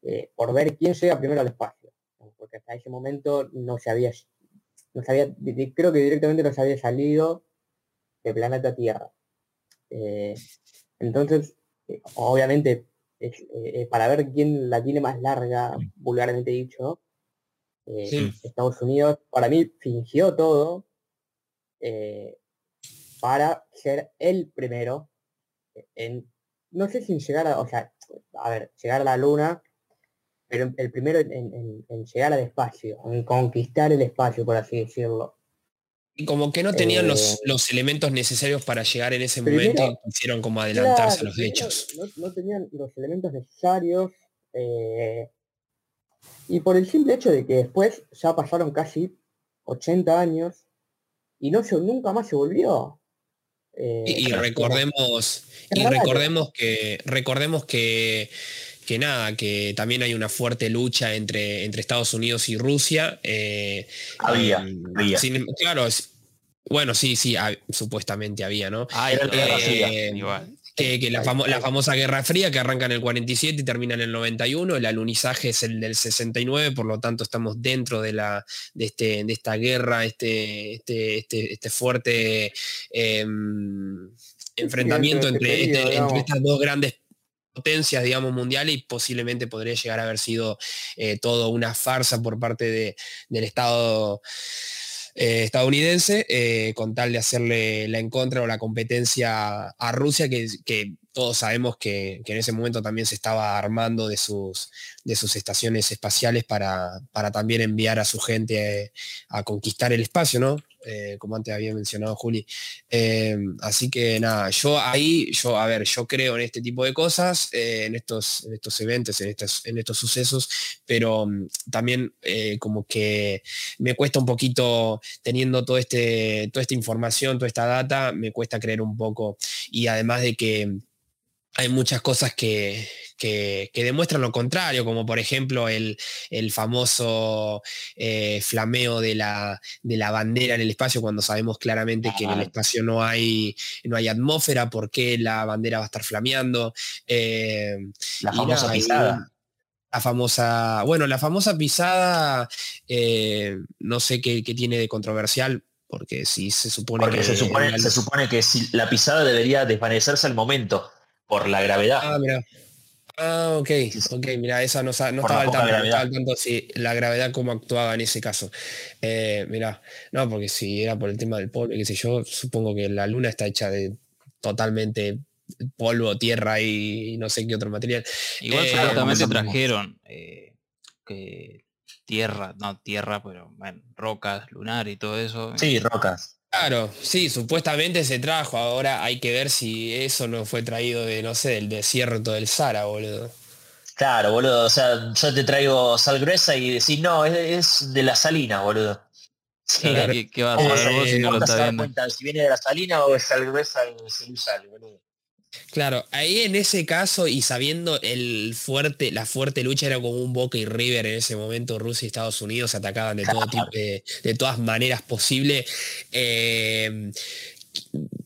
S2: eh, por ver quién llega primero al espacio. Porque hasta ese momento no se había, no se creo que directamente no se había salido del planeta Tierra. Entonces, eh, obviamente, eh, para ver quién la tiene más larga, vulgarmente dicho, eh, Estados Unidos, para mí, fingió todo para ser el primero en, no sé si llegar a, o sea, a ver, llegar a la luna, pero el primero en llegar al espacio, en conquistar el espacio, por así decirlo.
S3: Y como que no tenían los, eh, los, elementos necesarios para llegar en ese momento y quisieron como adelantarse a los hechos.
S2: No, tenían los elementos necesarios. Eh, y por el simple hecho de que después ya pasaron casi 80 años y no se, nunca más se volvió.
S3: Eh, y, recordemos, y recordemos que recordemos que que nada, que también hay una fuerte lucha entre, entre Estados Unidos y Rusia.
S1: Eh, había, había.
S3: claro, bueno, sí, sí, supuestamente había, ¿no?
S1: Ah, era
S3: eh, Que, la, famosa Guerra Fría que arranca en el 47 y termina en el 91, el alunizaje es el del 69, por lo tanto estamos dentro de, la, de, este, de esta guerra, este, este, este, este fuerte em, enfrentamiento entre, este, entre, estas dos grandes potencias, digamos, mundiales y posiblemente podría llegar a haber sido eh, todo una farsa por parte de, del Estado eh, estadounidense eh, con tal de hacerle la en contra o la competencia a Rusia, que, todos sabemos que, en ese momento también se estaba armando de sus, de sus estaciones espaciales para, para también enviar a su gente a conquistar el espacio, ¿no? Eh, como antes había mencionado Juli. Eh, así que nada, yo ahí, yo, a ver, yo creo en este tipo de cosas, eh, en, estos, en estos eventos, en estos, en estos sucesos, pero mm, también como que me cuesta un poquito, teniendo todo este, toda esta información, toda esta data, me cuesta creer un poco. Y además de que hay muchas cosas que, que, demuestran lo contrario, como por ejemplo el, famoso eh, flameo de la, de la, bandera en el espacio, cuando sabemos claramente que en el espacio no hay, no hay atmósfera, ¿por qué la bandera va a estar flameando?
S1: Eh, la famosa pisada.
S3: La famosa, bueno, la famosa pisada, eh, no sé qué, tiene de controversial, porque si se supone
S1: que... Se supone, se supone que si la pisada debería desvanecerse al momento por la gravedad.
S3: Ah, mira. Ah, ok, ok, mira, esa no, estaba, al tanto, si la gravedad cómo actuaba en ese caso. Eh, mira, no, porque si era por el tema del polvo, qué sé yo, supongo que la luna está hecha de totalmente polvo, tierra y no sé qué otro material.
S4: Igual eh, trajeron eh, que tierra, no tierra, pero bueno, rocas, lunar y todo eso.
S1: Sí, rocas.
S3: Claro, sí, supuestamente se trajo. Ahora hay que ver si eso no fue traído de, no sé, del desierto del Sara, boludo.
S1: Claro, boludo. O sea, yo te traigo sal gruesa y decís, no, es, de la salina, boludo.
S4: Sí, ¿Qué, vas a ver vos si no lo estás viendo?
S1: si viene de la salina o es sal gruesa y sal, boludo.
S3: Claro, ahí en ese caso y sabiendo el fuerte, la fuerte lucha era como un Boca y River en ese momento, Rusia y Estados Unidos atacaban de todo tipo, (laughs) de, todas maneras posibles. Em,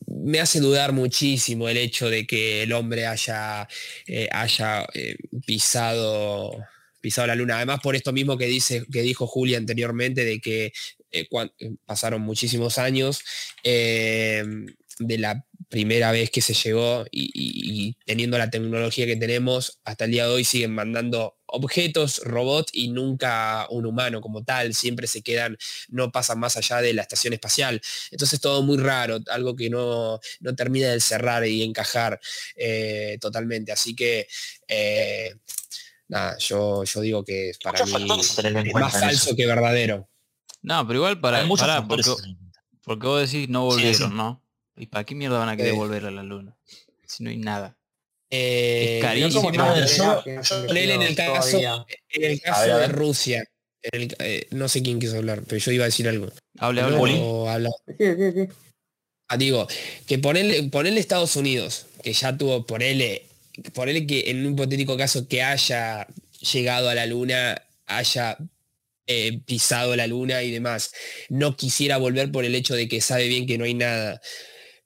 S3: me hace dudar muchísimo el hecho de que el hombre haya, eh, haya eh, pisado, pisado la luna. Además, por esto mismo que, dice, que dijo Julia anteriormente, de que eh, pasaron muchísimos años em, de la primera vez que se llegó y, teniendo la tecnología que tenemos, hasta el día de hoy siguen mandando objetos, robots y nunca un humano como tal, siempre se quedan, no pasan más allá de la estación espacial. Entonces todo muy raro, algo que no, termina de cerrar y encajar eh, totalmente. Así que... Eh, nada, yo, yo digo que para mí es más falso que verdadero.
S4: No, pero igual para, para porque, porque, vos decís no volvieron, ¿no? ¿Y para qué mierda van a querer eh. volver a la luna? Si no hay nada.
S3: Eh, es carísimo. en el caso, en el caso de Rusia. Eh, no sé quién quiso hablar, pero yo iba a decir algo.
S4: Hable,
S3: hable. Sí, sí, sí. Ah, digo, que ponerle, ponerle Estados Unidos, que ya tuvo, ponerle, ponerle que en un hipotético caso que haya llegado a la luna, haya pisado la luna y demás, no quisiera volver por el hecho de que sabe bien que no hay nada.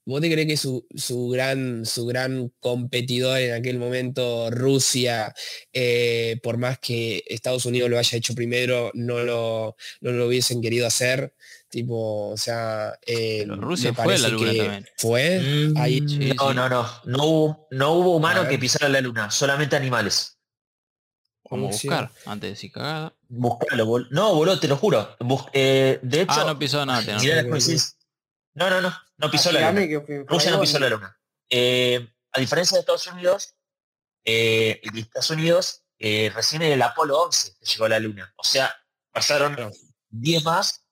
S3: ¿Vos te crees que su, gran, su gran competidor en aquel momento, Rusia, eh, por más que Estados Unidos lo haya hecho primero, no lo, lo hubiesen querido hacer? Tipo, o sea,
S4: eh, Rusia fue la luna también.
S3: ¿Fue?
S1: Mm, Ahí, no, no, no, no hubo, no hubo humanos que pisaran la luna, solamente animales.
S4: Como buscar, antes de decir cagada.
S1: Buscarlo, no, boludo, te lo juro. Eh, de ah, hecho,
S4: ah, no pisó nada.
S1: No, no, no, no pisó la luna. Rusia no pisó la luna. Eh, a diferencia de Estados Unidos, eh, Estados Unidos eh, recién en el Apolo 11 llegó a la luna. O sea, pasaron 10 más.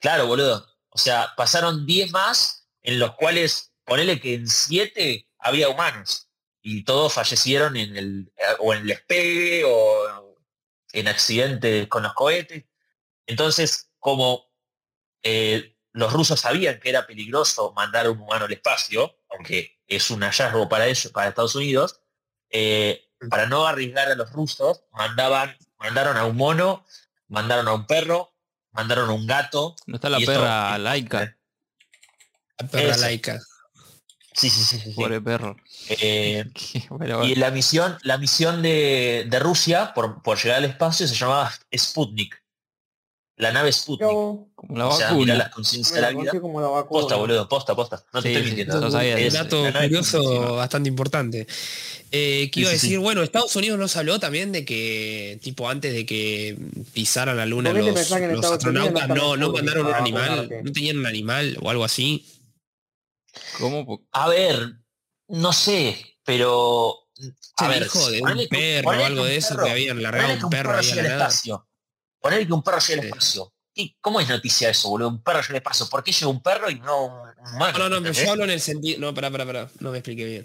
S1: Claro, boludo. O sea, pasaron 10 más en los cuales, ponele que en 7 había humanos. Y todos fallecieron en el, o en el despegue o en accidentes con los cohetes. Entonces, como eh, los rusos sabían que era peligroso mandar un humano al espacio, aunque es un hallazgo para ellos, para Estados Unidos, eh, para no arriesgar a los rusos, mandaban, mandaron a un mono, mandaron a un perro, mandaron a un gato.
S4: No está la perra laica.
S3: La perra laica.
S1: Sí, sí, sí, sí.
S4: Pobre perro.
S1: Eh, (laughs) y la misión, la misión de, Rusia por, por, llegar al espacio se llamaba Sputnik la nave Sputnik.
S4: como la vacuna.
S1: la conciencia de la vida. Posta, boludo, posta, posta. No te estoy mintiendo.
S3: un dato curioso bastante importante. Eh, que iba a decir, bueno, Estados Unidos nos habló también de que, tipo, antes de que pisaran la luna los, los astronautas no, no mandaron un animal, no tenían un animal o algo así.
S4: ¿Cómo?
S1: A ver, No sé, pero.
S3: A ver, de un perro o algo de eso que habían largado un perro ahí
S1: al espacio. Poner que un perro llega al espacio. ¿Cómo es noticia eso, boludo? Un perro llega al espacio. ¿Por qué llega un perro y no un
S3: humano? No, no, no, yo hablo en el sentido. No, pará, pará, pará. No me expliqué bien.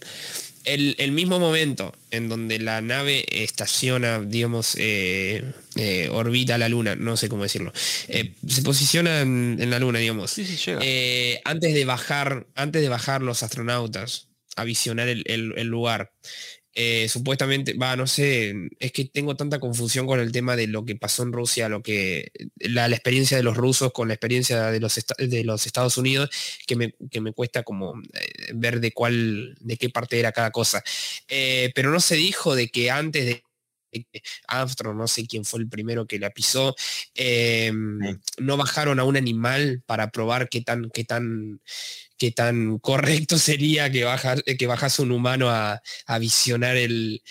S3: El, mismo momento en donde la nave estaciona, digamos, eh, eh, orbita la luna, no sé cómo decirlo, eh, se posiciona en, la luna, digamos.
S4: Sí, sí, llega.
S3: antes de bajar, antes de bajar los astronautas a visionar el lugar, eh, supuestamente, va, no sé, es que tengo tanta confusión con el tema de lo que pasó en Rusia, lo que la, experiencia de los rusos con la experiencia de los, de los Estados Unidos, que me, que me cuesta como eh, ver de cuál, de qué parte era cada cosa. Eh, pero no se dijo de que antes de Armstrong, no sé quién fue el primero que la pisó, no bajaron a un animal para probar qué tan, qué tan qué tan correcto sería que, baja, que bajase un humano a, visionar el,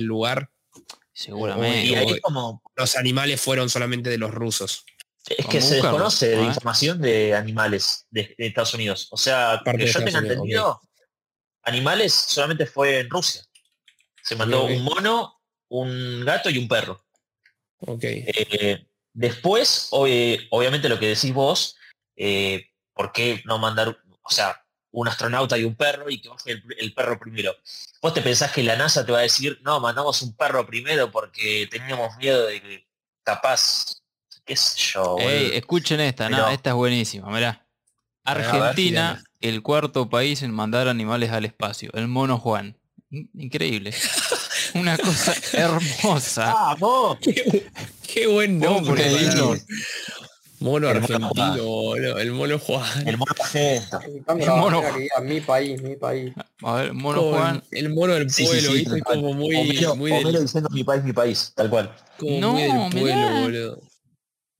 S3: lugar.
S4: Seguramente.
S3: como... Los animales fueron solamente de los rusos.
S1: Es que se desconoce de información de animales de, Estados Unidos. O sea, que yo tenga entendido, animales solamente fue en Rusia. Se mandó un mono, un gato y un perro. Eh, después, obviamente lo que decís vos, eh, ¿por qué no mandar, o sea, un astronauta y un perro y que baje el, perro primero? Vos te pensás que la NASA te va a decir, no, mandamos un perro primero porque teníamos miedo de que capaz, qué sé yo.
S4: escuchen esta, no, esta es buenísima, mirá. Argentina, el cuarto país en mandar animales al espacio, el mono Juan. Increíble. (laughs) Una cosa hermosa.
S1: ¡Vamos!
S3: Qué, qué buen nombre. Mono argentino, el mono Juan.
S1: El mono Pajento.
S2: El mono Juan. Mi país, mi país.
S4: A ver, mono Juan.
S3: El mono del pueblo, sí, sí, como muy.
S1: Homero,
S3: muy
S1: Homero diciendo mi país, mi país, tal cual.
S3: Como no, muy del pueblo, boludo.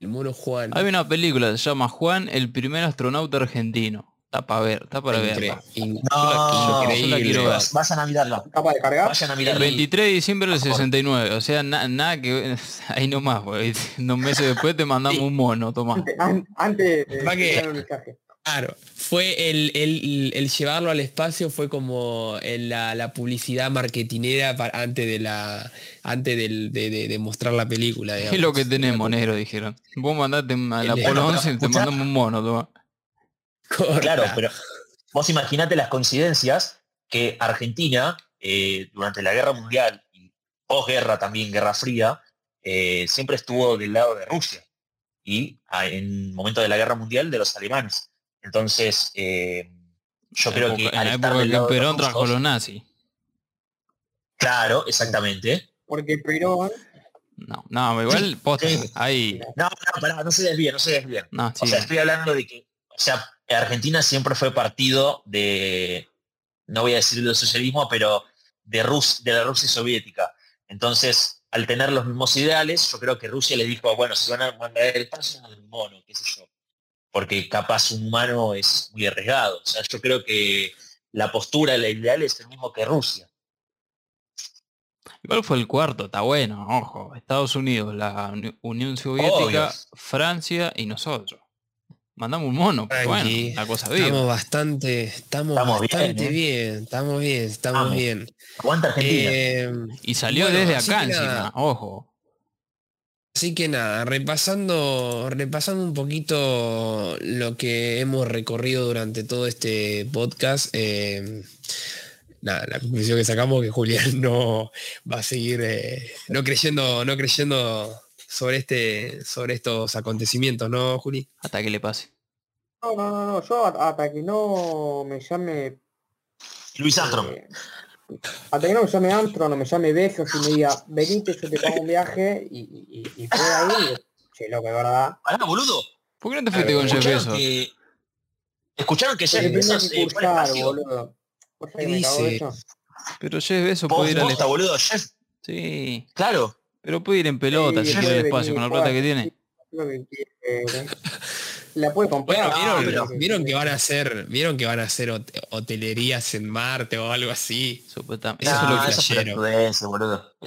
S3: El mono Juan.
S4: Hay una película, se llama Juan, el primer astronauta argentino. Está para ver, está para ver.
S1: No. Vayan a mirarla.
S2: ¿Capa de cargar?
S1: Vayan a mirarla.
S4: 23 de diciembre del 69. O sea, nada que... (laughs) Ahí nomás, güey. Dos meses después te mandamos un mono, toma.
S2: Antes, de
S3: Claro, fue el, el, el, llevarlo al espacio fue como la, la, publicidad marketinera para, antes de la antes del, de, de, mostrar la película.
S4: Es lo que tenemos, negro, dijeron. Vos mandate a la Apolo 11 te mandamos un mono,
S1: Claro, pero vos imaginate las coincidencias que Argentina, eh, durante la guerra mundial y posguerra también, Guerra Fría, eh, siempre estuvo del lado de Rusia y en el momento de la guerra mundial de los alemanes. Entonces, eh, yo creo que...
S4: En la época que Perón trajo los nazis.
S1: Claro, exactamente.
S2: Porque Perón...
S4: No, no, igual ahí...
S1: No, no, pará, no se desvíe, no se desvíe. O sea, estoy hablando de que, o sea, Argentina siempre fue partido de, no voy a decir del socialismo, pero de, Rus, de la Rusia soviética. Entonces, al tener los mismos ideales, yo creo que Rusia le dijo, bueno, si van a mandar el espacio, un mono, qué sé yo. Porque capaz un humano es muy arriesgado. O sea, yo creo que la postura, el ideal es el mismo que Rusia.
S4: Igual fue el cuarto, está bueno, ojo. Estados Unidos, la Unión Soviética, Francia y nosotros. Mandamos un mono, bueno, la cosa
S3: bien. Estamos bastante, estamos, bastante ¿eh? bien, estamos bien, estamos bien.
S1: Aguanta Argentina.
S4: Eh, y salió desde acá encima, ojo.
S3: Así que nada, repasando, repasando un poquito lo que hemos recorrido durante todo este podcast. Eh, nada, la conclusión que sacamos es que Julián (laughs) no va a seguir no creyendo, no creyendo sobre, este, sobre estos acontecimientos, ¿no, Juli?
S4: Hasta que le pase.
S2: No, no, no, no. yo hasta que no me llame...
S1: Luis Armstrong.
S2: Eh, hasta que no me llame Armstrong, no me llame Besos y me diga, venite, yo te pago un viaje y, y, y fue ahí, che, lo que verdad.
S1: Pará, boludo.
S4: ¿Por qué no te fuiste con Jeff Bezos?
S1: Escucharon que Jeff Bezos
S2: eh, boludo.
S3: ¿Qué dice?
S4: Pero Jeff Bezos puede ir al
S1: boludo, Jeff.
S4: Sí.
S1: Claro.
S4: Pero puede ir en pelota si quiere el espacio con la plata que tiene.
S2: La puede comprar.
S3: Bueno, ¿vieron, que van a hacer, vieron que van a hacer hotelerías en Marte o algo así.
S4: Supuestamente. eso es lo que
S1: eso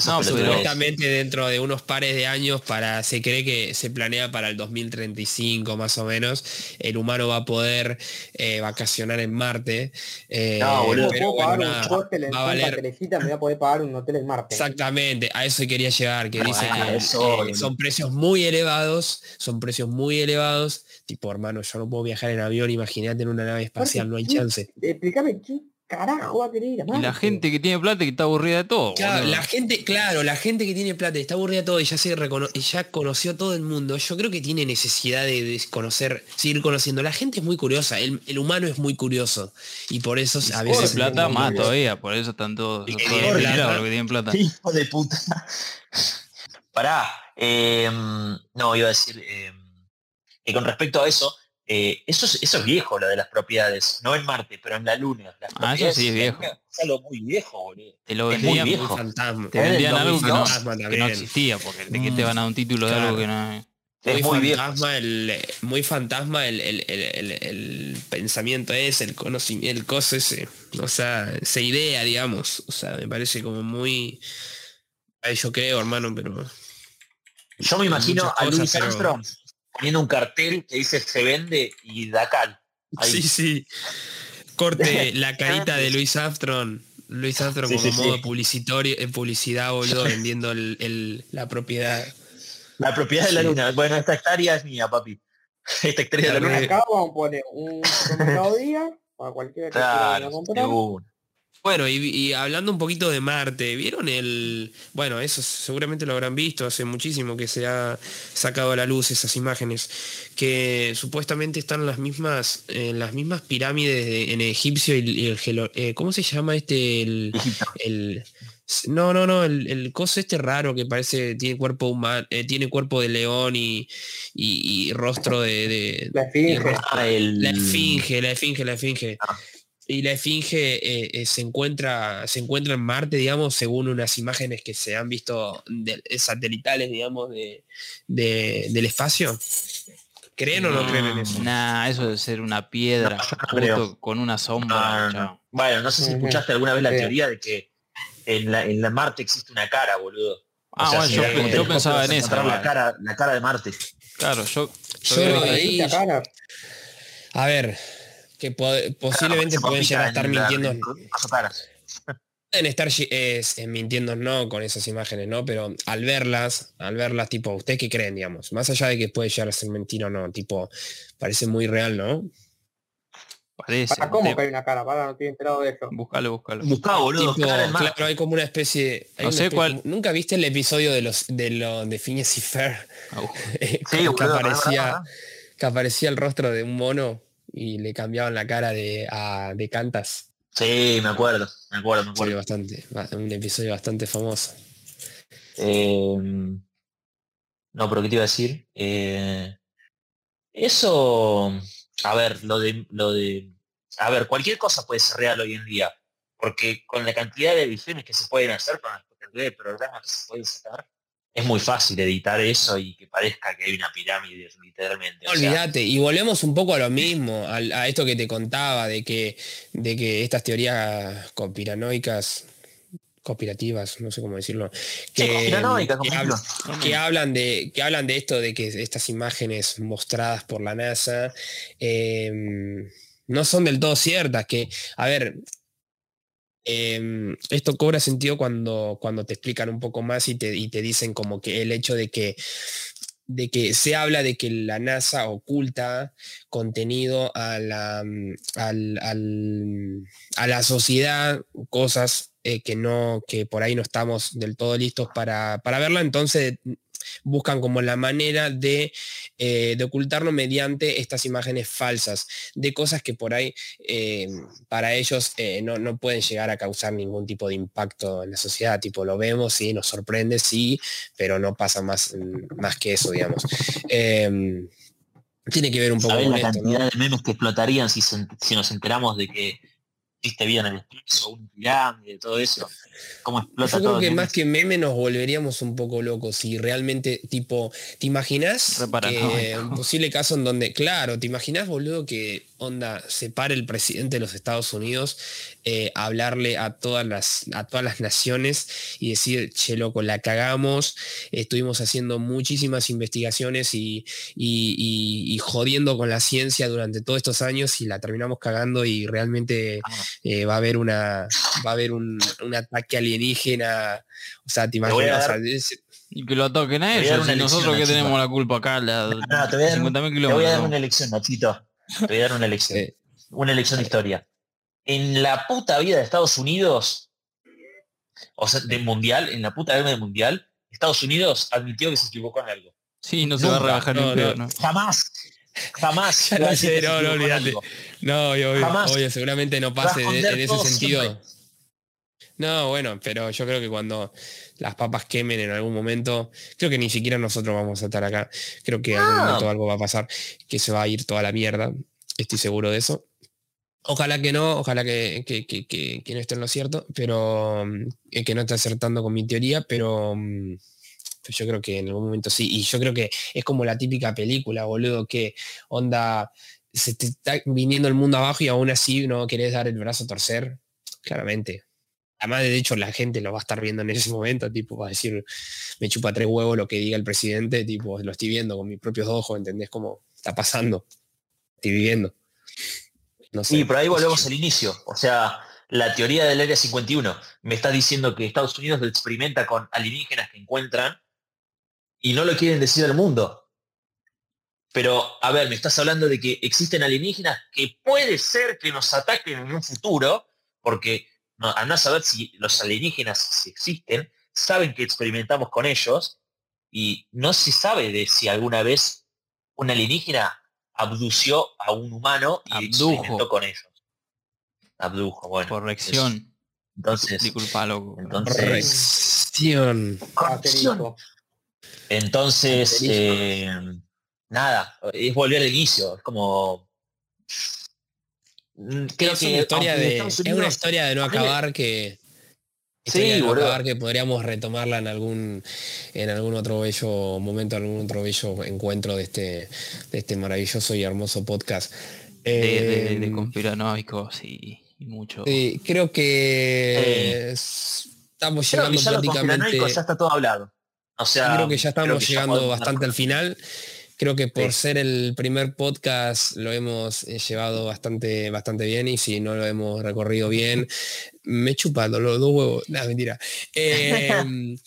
S3: no, supuestamente dentro de unos pares de años para se cree que se planea para el 2035 más o menos el humano va a poder eh, vacacionar en Marte
S2: eh, no, boludo, pero va a valer me voy a poder pagar un hotel en Marte.
S3: Exactamente a eso quería llegar que dice que eh, son precios muy elevados son precios muy elevados tipo hermano yo no puedo viajar en avión imagínate en una nave espacial no hay chance.
S2: Explícame qué carajo va a querer
S4: Y la gente que tiene plata y que está aburrida de todo.
S3: Claro, la gente, claro, la gente que tiene plata y está aburrida de todo y ya se y ya conoció todo el mundo, yo creo que tiene necesidad de, conocer, seguir conociendo. La gente es muy curiosa, el, humano es muy curioso. Y por eso a veces.
S4: plata más todavía, por eso están todos, todos
S1: que tienen plata. Hijo de puta. Pará. Em, no, iba a decir. Eh, que con respecto a eso, eh, eso, es, eso es viejo, lo de las propiedades, no en Marte, pero en la Luna.
S4: ah, eso sí es viejo.
S1: Es algo muy viejo, boludo.
S4: Te lo vendían, viejo. Te vendían algo que no, que no, existía, porque de te van a un título de algo que no
S3: es muy, fantasma el, muy fantasma el, el, el, pensamiento es, el conocimiento, el coso ese, o sea, esa idea, digamos, o sea, me parece como muy, yo creo, hermano, pero...
S1: Yo me imagino a Louis Armstrong poniendo un cartel que dice se vende y da cal.
S3: Sí, sí. Corte (laughs) la carita de Luis Armstrong. Luis Armstrong como modo publicitario en publicidad, boludo, vendiendo la propiedad.
S1: La propiedad de la luna. Bueno, esta hectárea es mía, papi. Esta hectárea de la luna.
S2: Acá vamos a poner un día para cualquiera que claro, quiera comprar.
S3: Bueno, y, hablando un poquito de Marte, ¿vieron el... Bueno, eso seguramente lo habrán visto, hace muchísimo que se ha sacado a la luz esas imágenes, que supuestamente están las mismas, en las mismas pirámides en egipcio y, el... Eh, ¿Cómo se llama este? El, no, no, no, el, el, coso este raro que parece, tiene cuerpo humano, eh, tiene cuerpo de león y, y, rostro de...
S2: la esfinge.
S3: Ah, la esfinge, la esfinge, la esfinge. Ah y la esfinge eh, eh, se, encuentra, se encuentra en Marte, digamos, según unas imágenes que se han visto de, satelitales, digamos, de, del espacio. ¿Creen o no, creen en eso?
S4: Nah, eso debe ser una piedra con una sombra.
S1: bueno, no sé si escuchaste alguna vez la teoría de que en la, en la Marte existe una cara, boludo.
S4: ah, bueno, yo, pensaba en eso.
S1: La cara, la cara de Marte.
S4: Claro, yo, yo,
S3: ahí, A ver, que posiblemente pueden llegar a estar mintiendo. Pueden estar mintiendo no con esas imágenes, ¿no? Pero al verlas, al verlas, tipo, ¿ustedes qué creen, digamos? Más allá de que puede llegar a ser mentira o no, tipo, parece muy real, ¿no?
S2: Parece. ¿Cómo que hay una cara? Para, no estoy enterado de eso.
S4: Búscalo, búscalo.
S1: Buscá, boludo.
S3: claro, hay como una especie.
S4: no sé cuál.
S3: ¿Nunca viste el episodio de los de lo de Phineas y Fer?
S1: Ah, (laughs) sí,
S3: que aparecía, que aparecía el rostro de un mono y le cambiaban la cara de, a, de Cantas.
S1: Sí, me acuerdo, me acuerdo, me acuerdo.
S3: bastante, un episodio bastante famoso.
S1: Em, no, pero ¿qué te iba a decir? Eh, eso, a ver, lo de, lo de, a ver, cualquier cosa puede ser real hoy en día, porque con la cantidad de ediciones que se pueden hacer, con la cantidad de programas que se pueden sacar, es muy fácil editar eso y que parezca que hay una pirámide literalmente.
S3: olvídate, y volvemos un poco a lo mismo, a, esto que te contaba, de que, de que estas teorías conspiranoicas, conspirativas, no sé cómo decirlo, que, hablan de, que hablan de esto, de que estas imágenes mostradas por la NASA em, no son del todo ciertas, que, a ver, Em, esto cobra sentido cuando, cuando te explican un poco más y te, te dicen como que el hecho de que de que se habla de que la NASA oculta contenido a la, mm, a la sociedad, cosas eh, que no, que por ahí no estamos del todo listos para, para verla, entonces buscan como la manera de, eh, de ocultarlo mediante estas imágenes falsas, de cosas que por ahí eh, para ellos eh, no, pueden llegar a causar ningún tipo de impacto en la sociedad, tipo lo vemos, sí, nos sorprende, sí, pero no pasa más, más que eso, digamos. Em, tiene que ver un poco
S1: con la cantidad de memes que explotarían si, si nos enteramos de que viste bien el un pirámide, todo eso. Cómo explota
S3: Yo creo que más que meme nos volveríamos un poco locos si realmente, tipo, ¿te imaginas un posible caso en donde, claro, ¿te imaginas, boludo, que onda se pare el presidente de los Estados Unidos eh, hablarle a todas las a todas las naciones y decir, che loco, la cagamos, estuvimos haciendo muchísimas investigaciones y, y, jodiendo con la ciencia durante todos estos años y la terminamos cagando y realmente ah. Eh, va a haber una va a haber un, ataque alienígena. O sea, te imaginas.
S4: y que lo toquen a ellos, y nosotros que tenemos la culpa acá, la,
S1: te, voy a dar, una elección, Nachito. Te voy a dar una elección. Una elección de historia. En la puta vida de Estados Unidos, o sea, de mundial, en la puta vida del mundial, Estados Unidos admitió que se equivocó en algo.
S4: Sí, no se va a rebajar no,
S1: no. Jamás. Jamás. (laughs)
S3: no, no, no, olvídate. No, yo, oye, seguramente no pase en ese sentido. No, bueno, pero yo creo que cuando las papas quemen en algún momento, creo que ni siquiera nosotros vamos a estar acá. Creo que en algún momento algo va a pasar, que se va a ir toda la mierda. Estoy seguro de eso. Ojalá que no, ojalá que, que, no esté en lo cierto, pero eh, que no esté acertando con mi teoría, pero mm, yo creo que en algún momento sí. Y yo creo que es como la típica película, boludo, que onda, se te está viniendo el mundo abajo y aún así no querés dar el brazo a torcer. Claramente, Además, de hecho, la gente lo va a estar viendo en ese momento, tipo, va a decir, me chupa tres huevos lo que diga el presidente, tipo, lo estoy viendo con mis propios ojos, ¿entendés cómo está pasando? Estoy viviendo.
S1: No sé. Sí, pero ahí volvemos al inicio. O sea, la teoría del Área 51 me está diciendo que Estados Unidos lo experimenta con alienígenas que encuentran y no lo quieren decir al mundo. Pero, a ver, me estás hablando de que existen alienígenas que puede ser que nos ataquen en un futuro, porque no, a saber si los alienígenas existen, saben que experimentamos con ellos y no se sabe de si alguna vez un alienígena abdució a un humano y experimentó con ellos. Abdujo, bueno.
S4: Corrección.
S1: Entonces,
S4: disculpa,
S3: Corrección.
S1: Entonces, eh, nada, es volver al inicio, es como
S3: Mm, creo es que una historia de, es una historia de no acabar que sí, no acabar que podríamos retomarla en algún en algún otro bello momento, algún otro bello encuentro de este de este maravilloso y hermoso podcast.
S4: De, de, em, conspiranoicos y, mucho.
S3: Sí, creo que estamos llegando prácticamente.
S1: Ya está todo hablado. O sea,
S3: creo que ya estamos llegando bastante al final. Creo que por ser el primer podcast lo hemos eh, llevado bastante, bastante bien y si no lo hemos recorrido bien, me he chupado los dos huevos. (laughs) Nada, mentira. Em,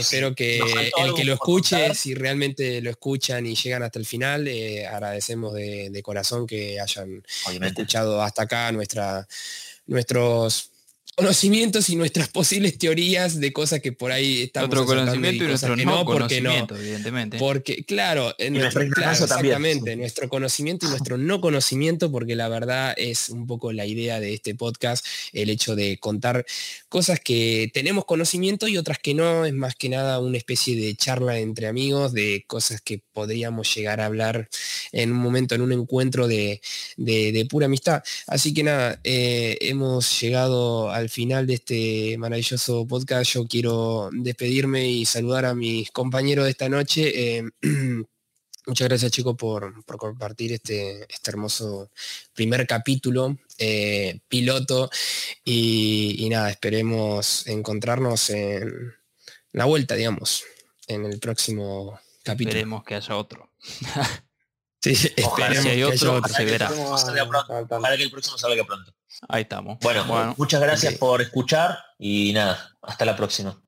S3: espero que el que lo escuche, si realmente lo escuchan y llegan hasta el final, eh, agradecemos de, corazón que hayan escuchado hasta acá nuestra, nuestros conocimientos y nuestras posibles teorías de cosas que por ahí estamos
S4: Otro conocimiento y, nuestro no, conocimiento, evidentemente.
S3: Porque, claro, en nuestro, exactamente, nuestro conocimiento y nuestro no conocimiento, porque la verdad es un poco la idea de este podcast, el hecho de contar cosas que tenemos conocimiento y otras que no, es más que nada una especie de charla entre amigos, de cosas que podríamos llegar a hablar en un momento, en un encuentro de, pura amistad. Así que nada, eh, hemos llegado al al final de este maravilloso podcast yo quiero despedirme y saludar a mis compañeros de esta noche. Eh, (clears throat) muchas gracias chicos por, compartir este, este, hermoso primer capítulo, eh, piloto, y, nada, esperemos encontrarnos en la vuelta, digamos, en el próximo capítulo.
S4: Esperemos que haya otro. (laughs)
S3: sí, esperemos
S4: si hay otro, se verá.
S1: Para que el próximo salga pronto.
S4: Ahí estamos.
S1: Bueno, muchas gracias por escuchar y nada, hasta la próxima.